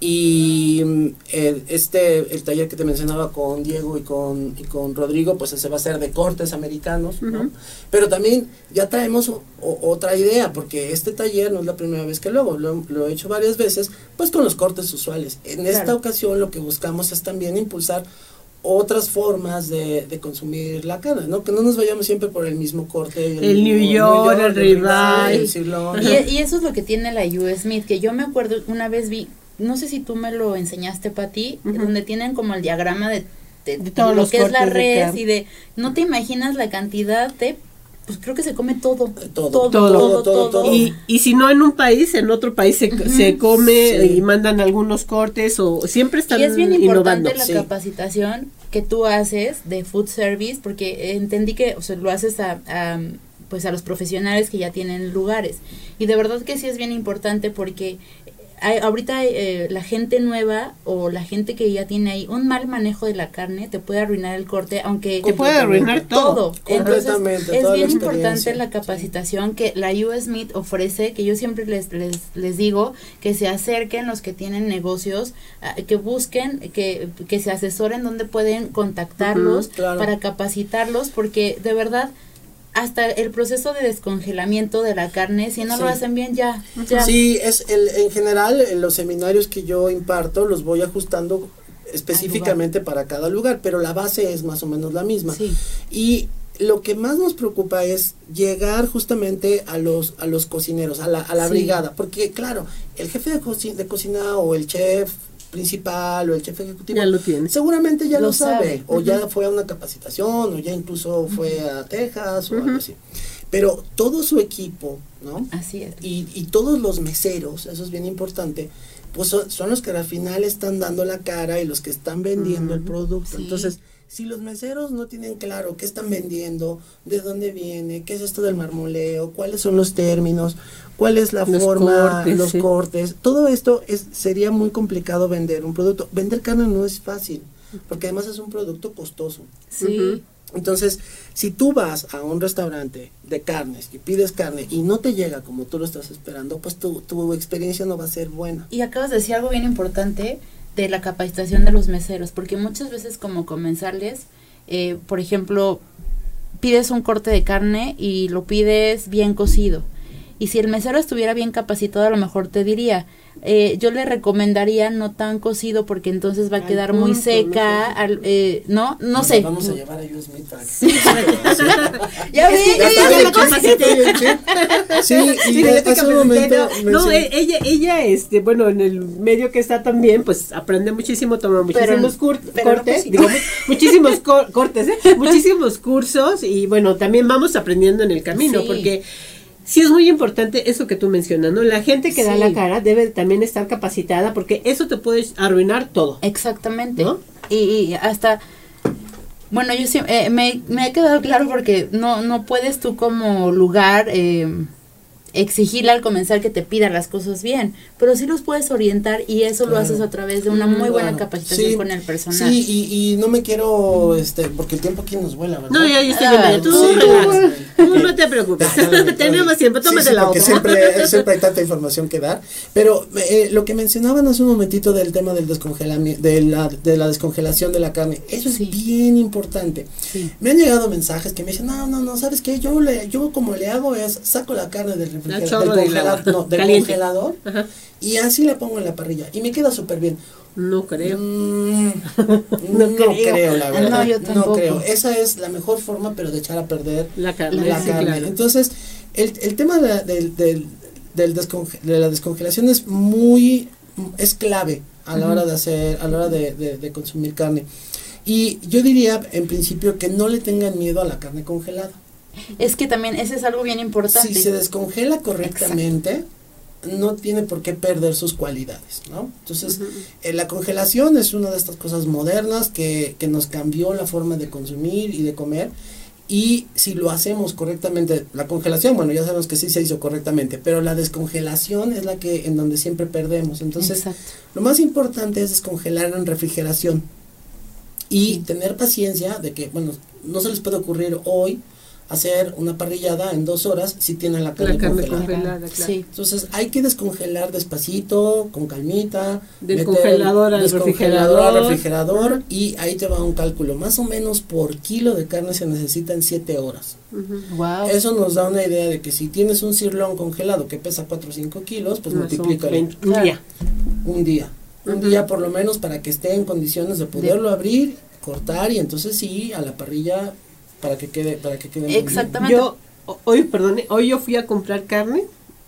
Y mm, el, este, el taller que te mencionaba con Diego y con, y con Rodrigo, pues ese va a ser de cortes americanos, ¿no? Pero también ya traemos o- o- otra idea, porque este taller no es la primera vez que lo hago, lo, lo he hecho varias veces, pues con los cortes usuales. En esta ocasión lo que buscamos es también impulsar otras formas de, de consumir la carne, ¿no? Que no nos vayamos siempre por el mismo corte. El New York, el ribeye. el sirloin. Y, y eso es lo que tiene la US Smith, que yo me acuerdo, una vez vi, no sé si tú me lo enseñaste, Pati, Ujú. donde tienen como el diagrama de, de, De todos lo que es la red y de, no te imaginas la cantidad de, pues creo que se come todo, Todo, todo, todo, todo, todo, todo. todo. Y, y si no en un país, en otro país se, se come Sí. y mandan algunos cortes o siempre están Y es bien innovando. importante la Sí. capacitación que tú haces de food service, porque entendí que o sea, lo haces a, a, pues a los profesionales que ya tienen lugares. Y de verdad que sí es bien importante porque hay- ahorita eh, la gente nueva o la gente que ya tiene ahí un mal manejo de la carne te puede arruinar el corte, aunque Te puede arruinar todo. Entonces, Completamente, es bien importante la capacitación que la US Meat ofrece, que yo siempre les, les, les digo que se acerquen los que tienen negocios, ah, que busquen, que, que se asesoren donde pueden contactarlos claro. para capacitarlos, porque de verdad hasta el proceso de descongelamiento de la carne, si no lo hacen bien, ya, ya. Sí, es el, en general en los seminarios que yo imparto los voy ajustando específicamente para cada lugar, pero la base es más o menos la misma. Sí. Y lo que más nos preocupa es llegar justamente a los a los cocineros, a la, a la Sí. brigada, porque claro, el jefe de, coci- de cocina o el chef principal o el chef ejecutivo Ya lo tiene. seguramente ya Lo lo, sabe, sabe. o ya fue a una capacitación o ya incluso fue a Texas o algo así. Pero todo su equipo, ¿no? Así es. y, y todos los meseros, eso es bien importante, pues son, son los que al final están dando la cara y los que están vendiendo el producto. Sí. Entonces, si los meseros no tienen claro qué están vendiendo, de dónde viene, qué es esto del marmoleo, cuáles son los términos, cuál es la Los forma, cortes, los sí. cortes, todo esto es sería muy complicado vender un producto. Vender carne no es fácil, porque además es un producto costoso. Sí. Entonces, si tú vas a un restaurante de carnes y pides carne y no te llega como tú lo estás esperando, pues tu, tu experiencia no va a ser buena. Y acabas de decir algo bien importante de la capacitación de los meseros, porque muchas veces como comensales, eh, por ejemplo, pides un corte de carne y lo pides bien cocido. Y si el mesero estuviera bien capacitado, a lo mejor te diría, eh, yo le recomendaría no tan cocido porque entonces va a quedar muy seca, al- eh, ¿no? No sé. Vamos a llevar a para que- (laughs) Ya vi, ya. Sí, y hace un momento no, no, mencioné- e- ella, ella, este, bueno, en el medio que está también, pues aprende muchísimo, toma muchísimos cortes, muchísimos cor- cortes, ¿eh? (laughs) muchísimos cursos y bueno, también vamos aprendiendo en el camino, Sí. porque sí es muy importante eso que tú mencionas, ¿no? La gente que da la cara debe también estar capacitada porque eso te puede arruinar todo. Exactamente. ¿No? Y, y hasta, bueno, yo sí, eh, me, me ha quedado claro porque no, no puedes tú como lugar eh, exigirle al comenzar que te pida las cosas bien, pero sí los puedes orientar y eso lo Claro. haces a través de una muy buena capacitación Sí, con el personal. Sí, y, y no me quiero, este, porque el tiempo aquí nos vuela, ¿verdad? No, ya, ya estoy Ah, ya, tú sí, relax, tú no te preocupes, Dale, (laughs) tenemos dale. tiempo, tómate sí, la porque siempre, (laughs) siempre hay tanta información que dar. Pero eh, lo que mencionaban hace un momentito del tema del descongelamiento, de la, de la descongelación de la carne, eso Sí. es bien importante. Sí. Me han llegado mensajes que me dicen, no, no, no, ¿sabes qué? Yo, le, yo como le hago es, saco la carne del refrigerador, del, del agua. congela- no, del Caliente. congelador y así la pongo en la parrilla y me queda súper bien. No creo. Mm, (laughs) no, creo. creo. la verdad. No, yo No tampoco. creo. Esa es la mejor forma, pero de echar a perder La carne, la sí, carne. claro. Entonces, el, el tema de la, del, del, del desconge- de la descongelación es muy, es clave a la hora de hacer, a la hora de, de consumir carne. Y yo diría, en principio, que no le tengan miedo a la carne congelada. Es que también ese es algo bien importante. Si se descongela correctamente, no tiene por qué perder sus cualidades, ¿no? Entonces, eh, la congelación es una de estas cosas modernas que, que nos cambió la forma de consumir y de comer. Y si lo hacemos correctamente, la congelación, bueno, ya sabemos que sí se hizo correctamente, pero la descongelación es la que en donde siempre perdemos. Entonces, lo más importante es descongelar en refrigeración y tener paciencia de que, bueno, no se les puede ocurrir hoy hacer una parrillada en dos horas si tienen la carne, congelada. Entonces hay que descongelar despacito, con calmita, del congelador al refrigerador, refrigerador y ahí te va un cálculo. Más o menos por kilo de carne se necesitan siete horas. wow. Eso nos da una idea de que si tienes un cirlón congelado que pesa 4 o 5 kilos, pues multiplica un día. Un día. Un día por lo menos para que esté en condiciones de poderlo abrir, cortar y entonces sí, a la parrilla para que quede para que quede exactamente. Yo hoy perdón hoy yo fui a comprar carne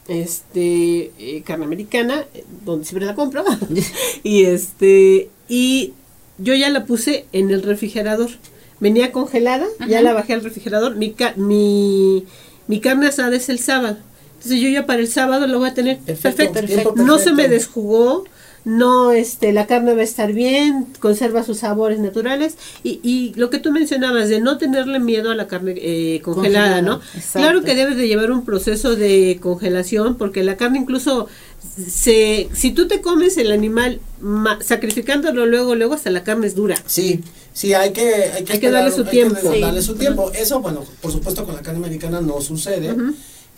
este eh, carne americana eh, donde siempre la compro (laughs) (laughs) y este y yo ya la puse en el refrigerador. Venía congelada ya la bajé al refrigerador. Mi mi mi carne asada es el sábado. Entonces yo ya para el sábado lo voy a tener perfecto, perfecto. no se me desjugó no este la carne va a estar bien, conserva sus sabores naturales y, y lo que tú mencionabas de no tenerle miedo a la carne eh, congelada, ¿no? Claro que debes de llevar un proceso de congelación porque la carne incluso se si tú te comes el animal sacrificándolo luego luego hasta la carne es dura. Sí, sí hay que hay que, darle su tiempo. darle su tiempo. Eso bueno, por supuesto con la carne americana no sucede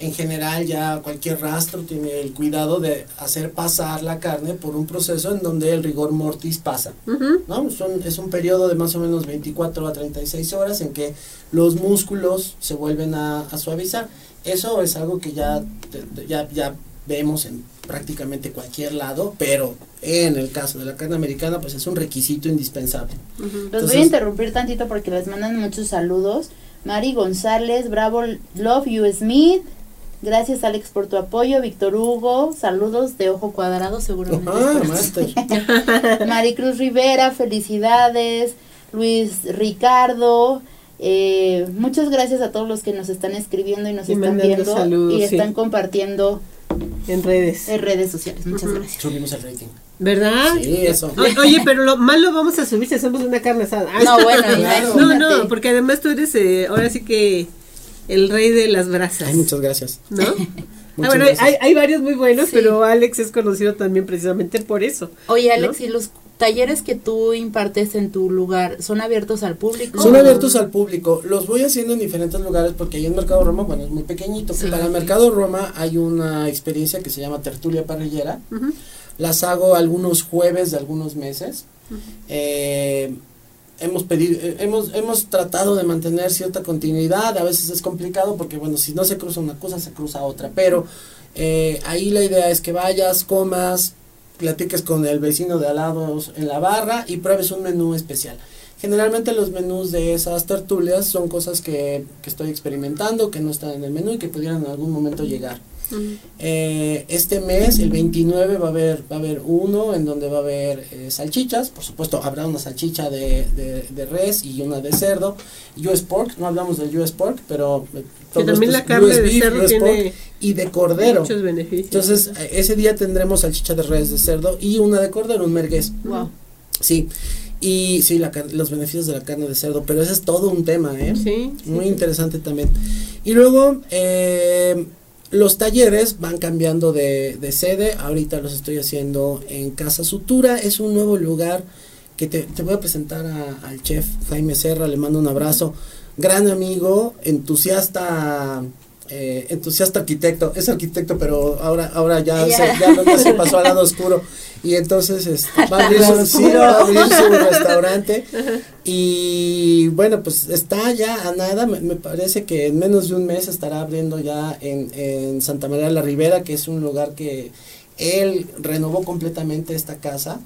en general ya cualquier rastro tiene el cuidado de hacer pasar la carne por un proceso en donde el rigor mortis pasa, ¿no? es un periodo de más o menos 24 a 36 horas en que los músculos se vuelven a, suavizar. Eso es algo que ya, ya, ya vemos en prácticamente cualquier lado, pero en el caso de la carne americana, pues es un requisito indispensable. Los voy a interrumpir tantito porque les mandan muchos saludos. Mari González, Bravo Love You Smith, Gracias Alex por tu apoyo, Víctor Hugo, saludos de Ojo Cuadrado seguramente. Ah, (laughs) Maricruz Rivera, felicidades, Luis Ricardo, eh, muchas gracias a todos los que nos están escribiendo y nos están viendo y están compartiendo en redes. En redes sociales, muchas gracias. Subimos el rating. ¿Verdad? Sí, eso. oye, pero lo más lo vamos a subir si hacemos una carne asada. No, bueno, (laughs) no, no, porque además tú eres, eh, ahora sí que el rey de las brasas. Ay, muchas gracias. ¿No? (laughs) Ah, bueno, hay, hay, varios muy buenos, pero Alex es conocido también precisamente por eso. Oye, Alex, ¿y los talleres que tú impartes en tu lugar son abiertos al público? Son abiertos al público. Los voy haciendo en diferentes lugares porque ahí en Mercado Roma, bueno, es muy pequeñito. Para el Mercado Roma hay una experiencia que se llama Tertulia Parrillera. Las hago algunos jueves de algunos meses. eh, hemos pedido, eh, hemos, hemos tratado de mantener cierta continuidad, a veces es complicado porque bueno, si no se cruza una cosa, se cruza otra, pero eh, ahí la idea es que vayas, comas, platiques con el vecino de al lado en la barra y pruebes un menú especial. Generalmente los menús de esas tertulias son cosas que, que estoy experimentando, que no están en el menú y que pudieran en algún momento llegar. Eh, este mes, el 29, va a haber, va a haber uno en donde va a haber eh, salchichas. Por supuesto, habrá una salchicha de, de, res y una de cerdo. US pork, no hablamos del US pork, pero eh, también la carne de cerdo tiene y de cordero. Muchos beneficios. Entonces, ese día tendremos salchicha de res, de cerdo y una de cordero, un merguez. Wow. Sí. Y sí, la, los beneficios de la carne de cerdo, pero ese es todo un tema, ¿eh? Sí. Muy interesante también. Y luego, eh, los talleres van cambiando de, sede, ahorita los estoy haciendo en Casa Sutura, es un nuevo lugar que te, voy a presentar al chef Jaime Serra, le mando un abrazo, gran amigo, entusiasta eh, entusiasta arquitecto, es arquitecto, pero ahora ahora ya, Se, pasó al lado oscuro. Y entonces este, (laughs) va, a abrir su, (laughs) restaurante. Y bueno, pues está ya a nada, me, parece que en menos de un mes estará abriendo ya en, en Santa María de la Ribera, que es un lugar que él renovó completamente esta casa.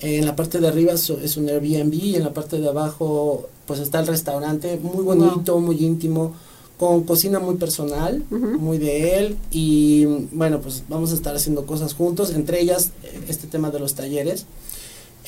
en la parte de arriba es un Airbnb y en la parte de abajo pues está el restaurante, muy bonito, muy íntimo con cocina muy personal, muy de él y bueno, pues vamos a estar haciendo cosas juntos, entre ellas eh, este tema de los talleres.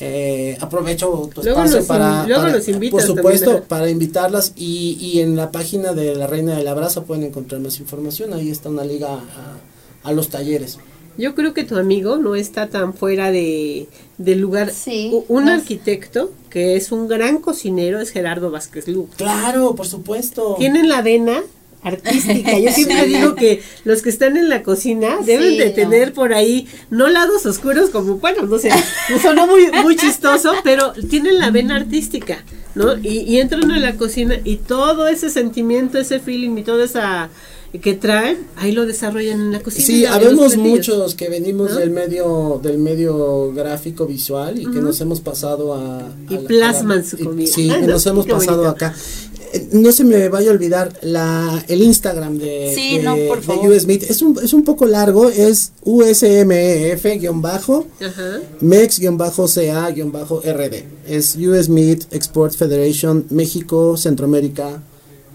Eh, aprovecho tu Luego espacio para, in- para- invitas por supuesto, también, para invitarlas y, y en la página de la Reina del Abrazo pueden encontrar más información, ahí está una liga a, a los talleres. Yo creo que tu amigo no está tan fuera de, del lugar. Sí, Un no. arquitecto que es un gran cocinero es Gerardo Vázquez Lugo. Claro, por supuesto. Tienen la vena artística. Yo siempre digo que los que están en la cocina deben Sí, de no. tener por ahí, no lados oscuros como, bueno, no sé, sonó muy, muy chistoso, pero tienen la vena artística, ¿no? Y, y entran a la cocina y todo ese sentimiento, ese feeling y toda esa que traen, ahí lo desarrollan en la cocina. Sí, habemos muchos que venimos ¿No? del medio del medio gráfico visual y que nos hemos pasado a, Y la- plasman a su y- comida. Sí, Ay, y no, nos hemos pasado bonito. acá. Eh, No se me vaya a olvidar la el Instagram de, Sí, de, no, por de favor. US Meat. Es un, es un poco largo, es USMEF-bajo Ajá. MEX-CA-RD. Es US Meat Export Federation México, Centroamérica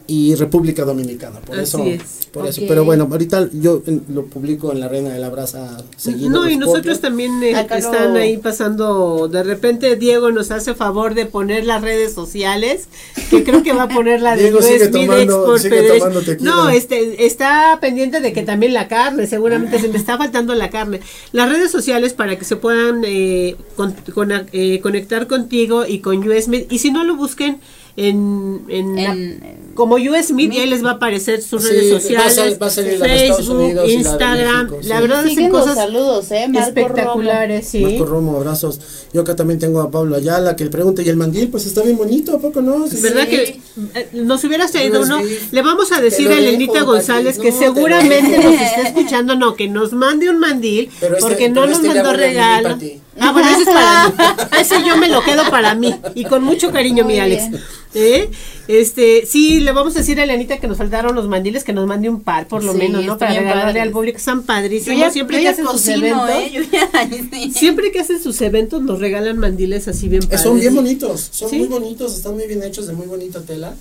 y República Dominicana. Por Así eso, es. por eso. Pero bueno, ahorita yo lo publico en la Reina de la Brasa seguido. No, y nosotros también eh, están ahí pasando, de repente Diego nos hace favor de poner las redes sociales, que creo que va a poner la (laughs) de Diego sigue tomando- tomando. No, este, está pendiente de que también la carne, seguramente se me está faltando la carne. Las redes sociales para que se puedan eh, con- con- eh, conectar contigo y con US Meat, y si no lo busquen en, en, la- En- como US y ahí les va a aparecer sus Sí, redes va a sociales, va a salir la Facebook, Unidos la Instagram, la sí. verdad es Siguen que los cosas saludos, ¿eh? Marco espectaculares, sí. Marco Romo, abrazos. Yo acá también tengo a Pablo Ayala que le pregunta, ¿y el mandil? Pues está bien bonito, ¿a poco no? Sí. ¿Verdad que eh, nos hubieras traído uno? Le vamos a decir a Elenita González que No, seguramente nos está escuchando, no, que nos mande un mandil, Pero este- porque no nos este mandó la regalo. Ah, bueno, ese es para (laughs) mí. Ese yo me lo quedo para mí. Y con mucho cariño, mi Muy Alex. bien. ¿Eh? Este, sí, le vamos a decir a Elenita que nos faltaron los mandiles, que nos mande un par, por lo Sí, menos, ¿no? Para regalarle padres. al público. Están Yo padrísimos. ya, siempre yo que hacen sus eventos. ¿eh? Yo ya, (laughs) sí. Siempre que hacen sus eventos nos regalan mandiles así bien Eh, padres. Son bien bonitos, son Sí. muy bonitos, están muy bien hechos, de muy bonita tela.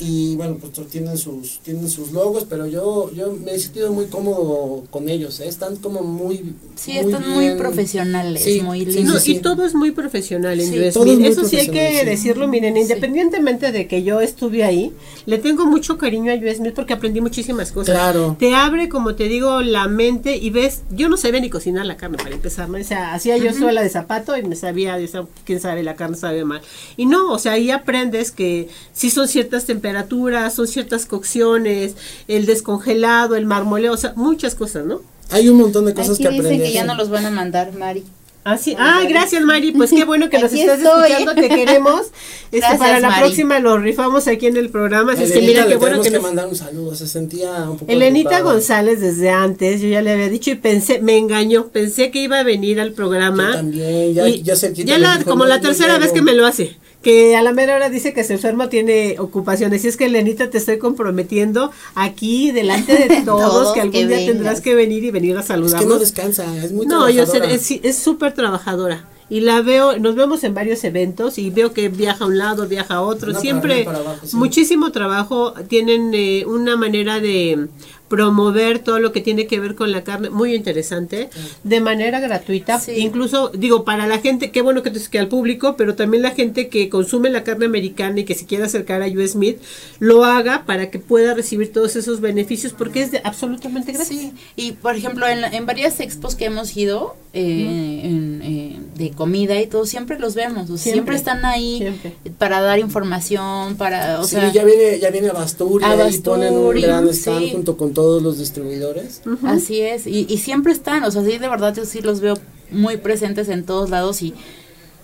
Y bueno, pues tienen sus tienen sus logos, pero yo yo me he sentido muy cómodo con ellos, ¿eh? están como muy Sí, están muy bien- profesionales, Sí, muy sí, lindos. No, sí, y todo es muy profesional en Sí, US todo Meat. es muy Eso sí hay que decirlo, miren, independientemente de que yo estuve ahí, le tengo mucho cariño a US Meat porque aprendí muchísimas cosas. Claro. Te abre, como te digo, la mente y ves, yo no sabía ni cocinar la carne para empezar, ¿no? O sea, hacía yo suela de zapato y me sabía, de esa- quién sabe, la carne sabe mal. Y no, o sea, ahí aprendes que sí son ciertas temperaturas, son ciertas cocciones, el descongelado, el marmoleo, o sea, muchas cosas, ¿no? Hay un montón de cosas Aquí que dicen aprender. que ya no los van a mandar, Mari. Así, ah, gracias Mari, pues qué bueno que nos estás estoy. escuchando, te queremos. (laughs) Este, Gracias, para la Mari. próxima lo rifamos aquí en el programa, así es que Elenita, mira qué bueno que que nos... mandar un saludo, se sentía un poco Elenita ocupada. González desde antes, yo ya le había dicho y pensé, me engañó, pensé que iba a venir al programa. Yo también, ya- Y ya ya la- como la tercera vez que me lo hace, que a la mera hora dice que se enferma tiene ocupaciones. Y es que Elenita te estoy comprometiendo aquí delante de (laughs) todos, Todos que algún que día vengas. tendrás que venir y venir a Es saludarnos. que no descansa, es muy No, yo sé, es es súper trabajadora. Y la veo, nos vemos en varios eventos y veo que viaja a un lado, viaja a otro. Para Siempre arriba y para abajo, sí. muchísimo trabajo. Tienen eh, una manera de promover todo lo que tiene que ver con la carne muy interesante, de manera gratuita. Sí. Incluso, digo, para la gente, qué bueno que, te- que al público, pero también la gente que consume la carne americana y que se quiera acercar a US Meat, lo haga para que pueda recibir todos esos beneficios porque es de- absolutamente gratis. Sí, y por ejemplo, en, en varias expos que hemos ido, eh, en, eh, de comida y todo, siempre los vemos, o sea, siempre, Siempre. están ahí Siempre. para dar información, para, o sí, sea, ya viene, ya viene a Basturi, A ahí ponen un gran stand sí. junto con todos los distribuidores. así es, y, y siempre están, o sea, sí, de verdad yo sí los veo muy presentes en todos lados y,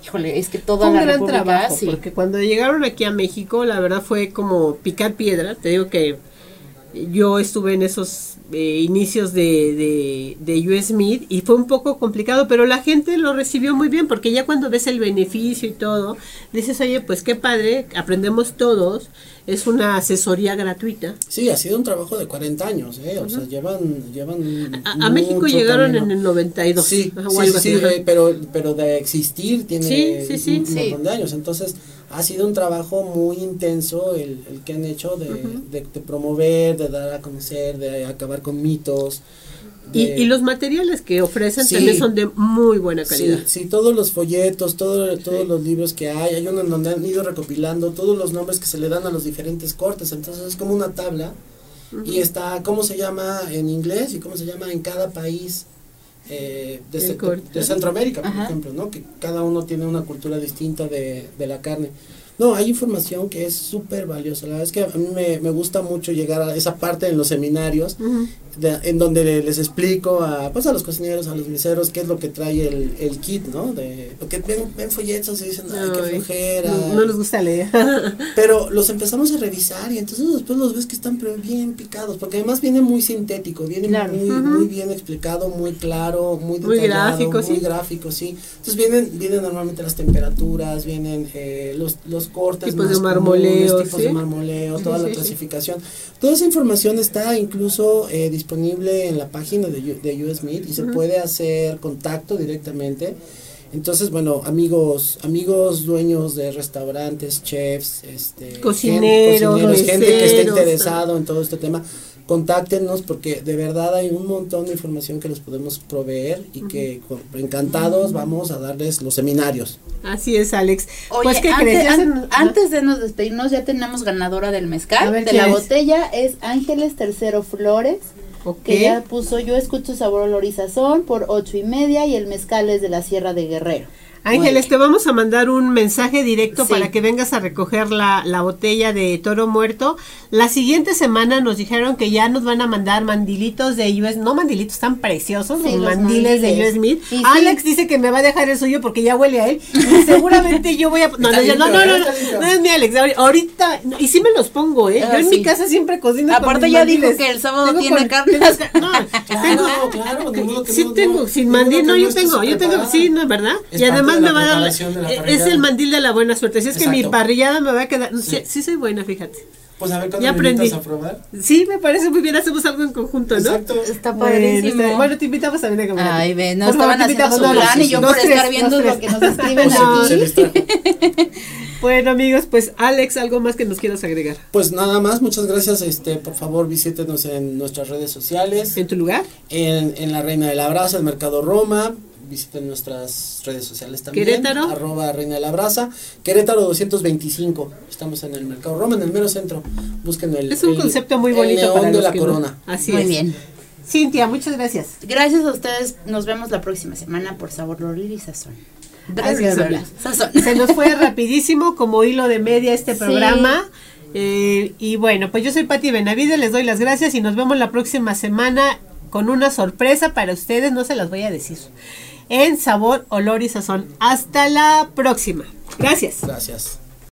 híjole, es que toda un la gran República, trabajo, sí. porque cuando llegaron aquí a México, la verdad fue como picar piedra. Te digo que yo estuve en esos eh, inicios de, de, de US Meat y fue un poco complicado, pero la gente lo recibió muy bien, porque ya cuando ves el beneficio y todo, dices, oye, pues qué padre, aprendemos todos, es una asesoría gratuita. Sí, ha sido un trabajo de 40 años, ¿eh? O sea, llevan, llevan A, a México llegaron camino. en el 92. Sí, ajá, sí, sí, ajá. eh, pero, pero de existir tiene Sí, sí, sí. un Sí. montón de años. Entonces, ha sido un trabajo muy intenso el, el que han hecho de, de, de promover, de dar a conocer, de acabar con mitos. Y, de- y los materiales que ofrecen Sí. también son de muy buena calidad. Sí, sí, todos los folletos, todo, todos los libros que hay, hay uno en donde han ido recopilando todos los nombres que se le dan a los diferentes cortes, entonces es como una tabla y está cómo se llama en inglés y cómo se llama en cada país eh, de, ce- Centroamérica, por Ajá. ejemplo, ¿no? Que cada uno tiene una cultura distinta de, de la carne. No, hay información que es súper valiosa. La verdad es que a mí me, me gusta mucho llegar a esa parte en los seminarios. De- en donde le- les explico a, pues a los cocineros, a los meseros, qué es lo que trae el, el kit, ¿no? De, porque ven, ven folletos y dicen, ay, qué flojera. no, no les gusta leer. (laughs) Pero los empezamos a revisar y entonces después los ves que están bien picados, porque además viene muy sintético, viene Claro. muy, Ujú. muy bien explicado, muy claro, muy Muy detallado, gráfico, muy sí. gráfico, sí. Entonces vienen, vienen normalmente las temperaturas, vienen eh, los, los cortes Tipos de marmoleo, comunes, tipos ¿sí? de marmoleo, toda la sí, sí. clasificación. Toda esa información está incluso eh, disponible en la página de, de US y se puede hacer contacto directamente. Entonces, bueno, amigos, amigos dueños de restaurantes, chefs, este, Cocineros, gente, gente que esté interesado en todo este tema, contáctenos porque de verdad hay un montón de información que les podemos proveer y que con- encantados vamos a darles los seminarios. Así es, Alex. Oye, pues, ¿qué antes, crees? An- antes de nos despedirnos ya tenemos ganadora del mezcal. ver, de ¿quién la es? botella es Ángeles Tercero Flores, Ok. que ya puso Yo escucho sabor olor y sazón por ocho y media y el mezcal es de la Sierra de Guerrero. Ángeles, te vamos a mandar un mensaje directo Sí. para que vengas a recoger la, la botella de toro muerto. La siguiente semana nos dijeron que ya nos van a mandar mandilitos de US, no mandilitos tan preciosos, Sí, los mandiles de. US sí. Alex dice que me va a dejar el suyo porque ya huele a él. Y seguramente yo voy a... No, no, no, no, no, es mi Alex. ahori- Ahorita, y sí me los pongo, ¿eh? Ah, yo en mi casa siempre cocino con Aparte mis ya dijo que el sábado Tengo tiene carne. no, (laughs) tengo, Claro, claro, que Sí tengo, sin mandil, no, yo tengo, yo tengo, sí, no, ¿verdad? Es y además me va a dar, eh, es el mandil de la buena suerte, así es que mi parrillada me va a quedar, sí, Sí. sí soy buena, fíjate. Pues a ver cuando Ya aprendí. a probar. Sí, me parece muy bien, hacemos algo en conjunto, ¿no? Exacto. Está padrísimo. Bueno, te invitamos también a comer. Ay, ve, no estaban haciendo su plan y yo por estar viendo los lo que nos escriben (laughs) aquí. (laughs) Bueno, amigos, pues Alex, algo más que nos quieras agregar. Pues nada más, muchas gracias. Este, por favor, visítenos en nuestras redes sociales, ¿En tu lugar? en, en la Reina de la Brasa, el Mercado Roma. Visiten nuestras redes sociales también. Querétaro. Arroba Reina de la Brasa. Querétaro 225. Estamos en el Mercado Roma, en el mero centro. Busquen el. Es un el- concepto muy el bonito león para de los la que no- corona. Así Muy es. bien. Cintia, muchas gracias. Gracias a ustedes. Nos vemos la próxima semana por Sabor Olor y Sazón. Alex. Sazón. Se nos fue (laughs) rapidísimo como hilo de media este Sí. programa. Eh, y bueno, pues yo soy Pati Benavides, les doy las gracias y nos vemos la próxima semana con una sorpresa para ustedes, no se las voy a decir. En sabor, olor y sazón. Hasta la próxima. Gracias. Gracias.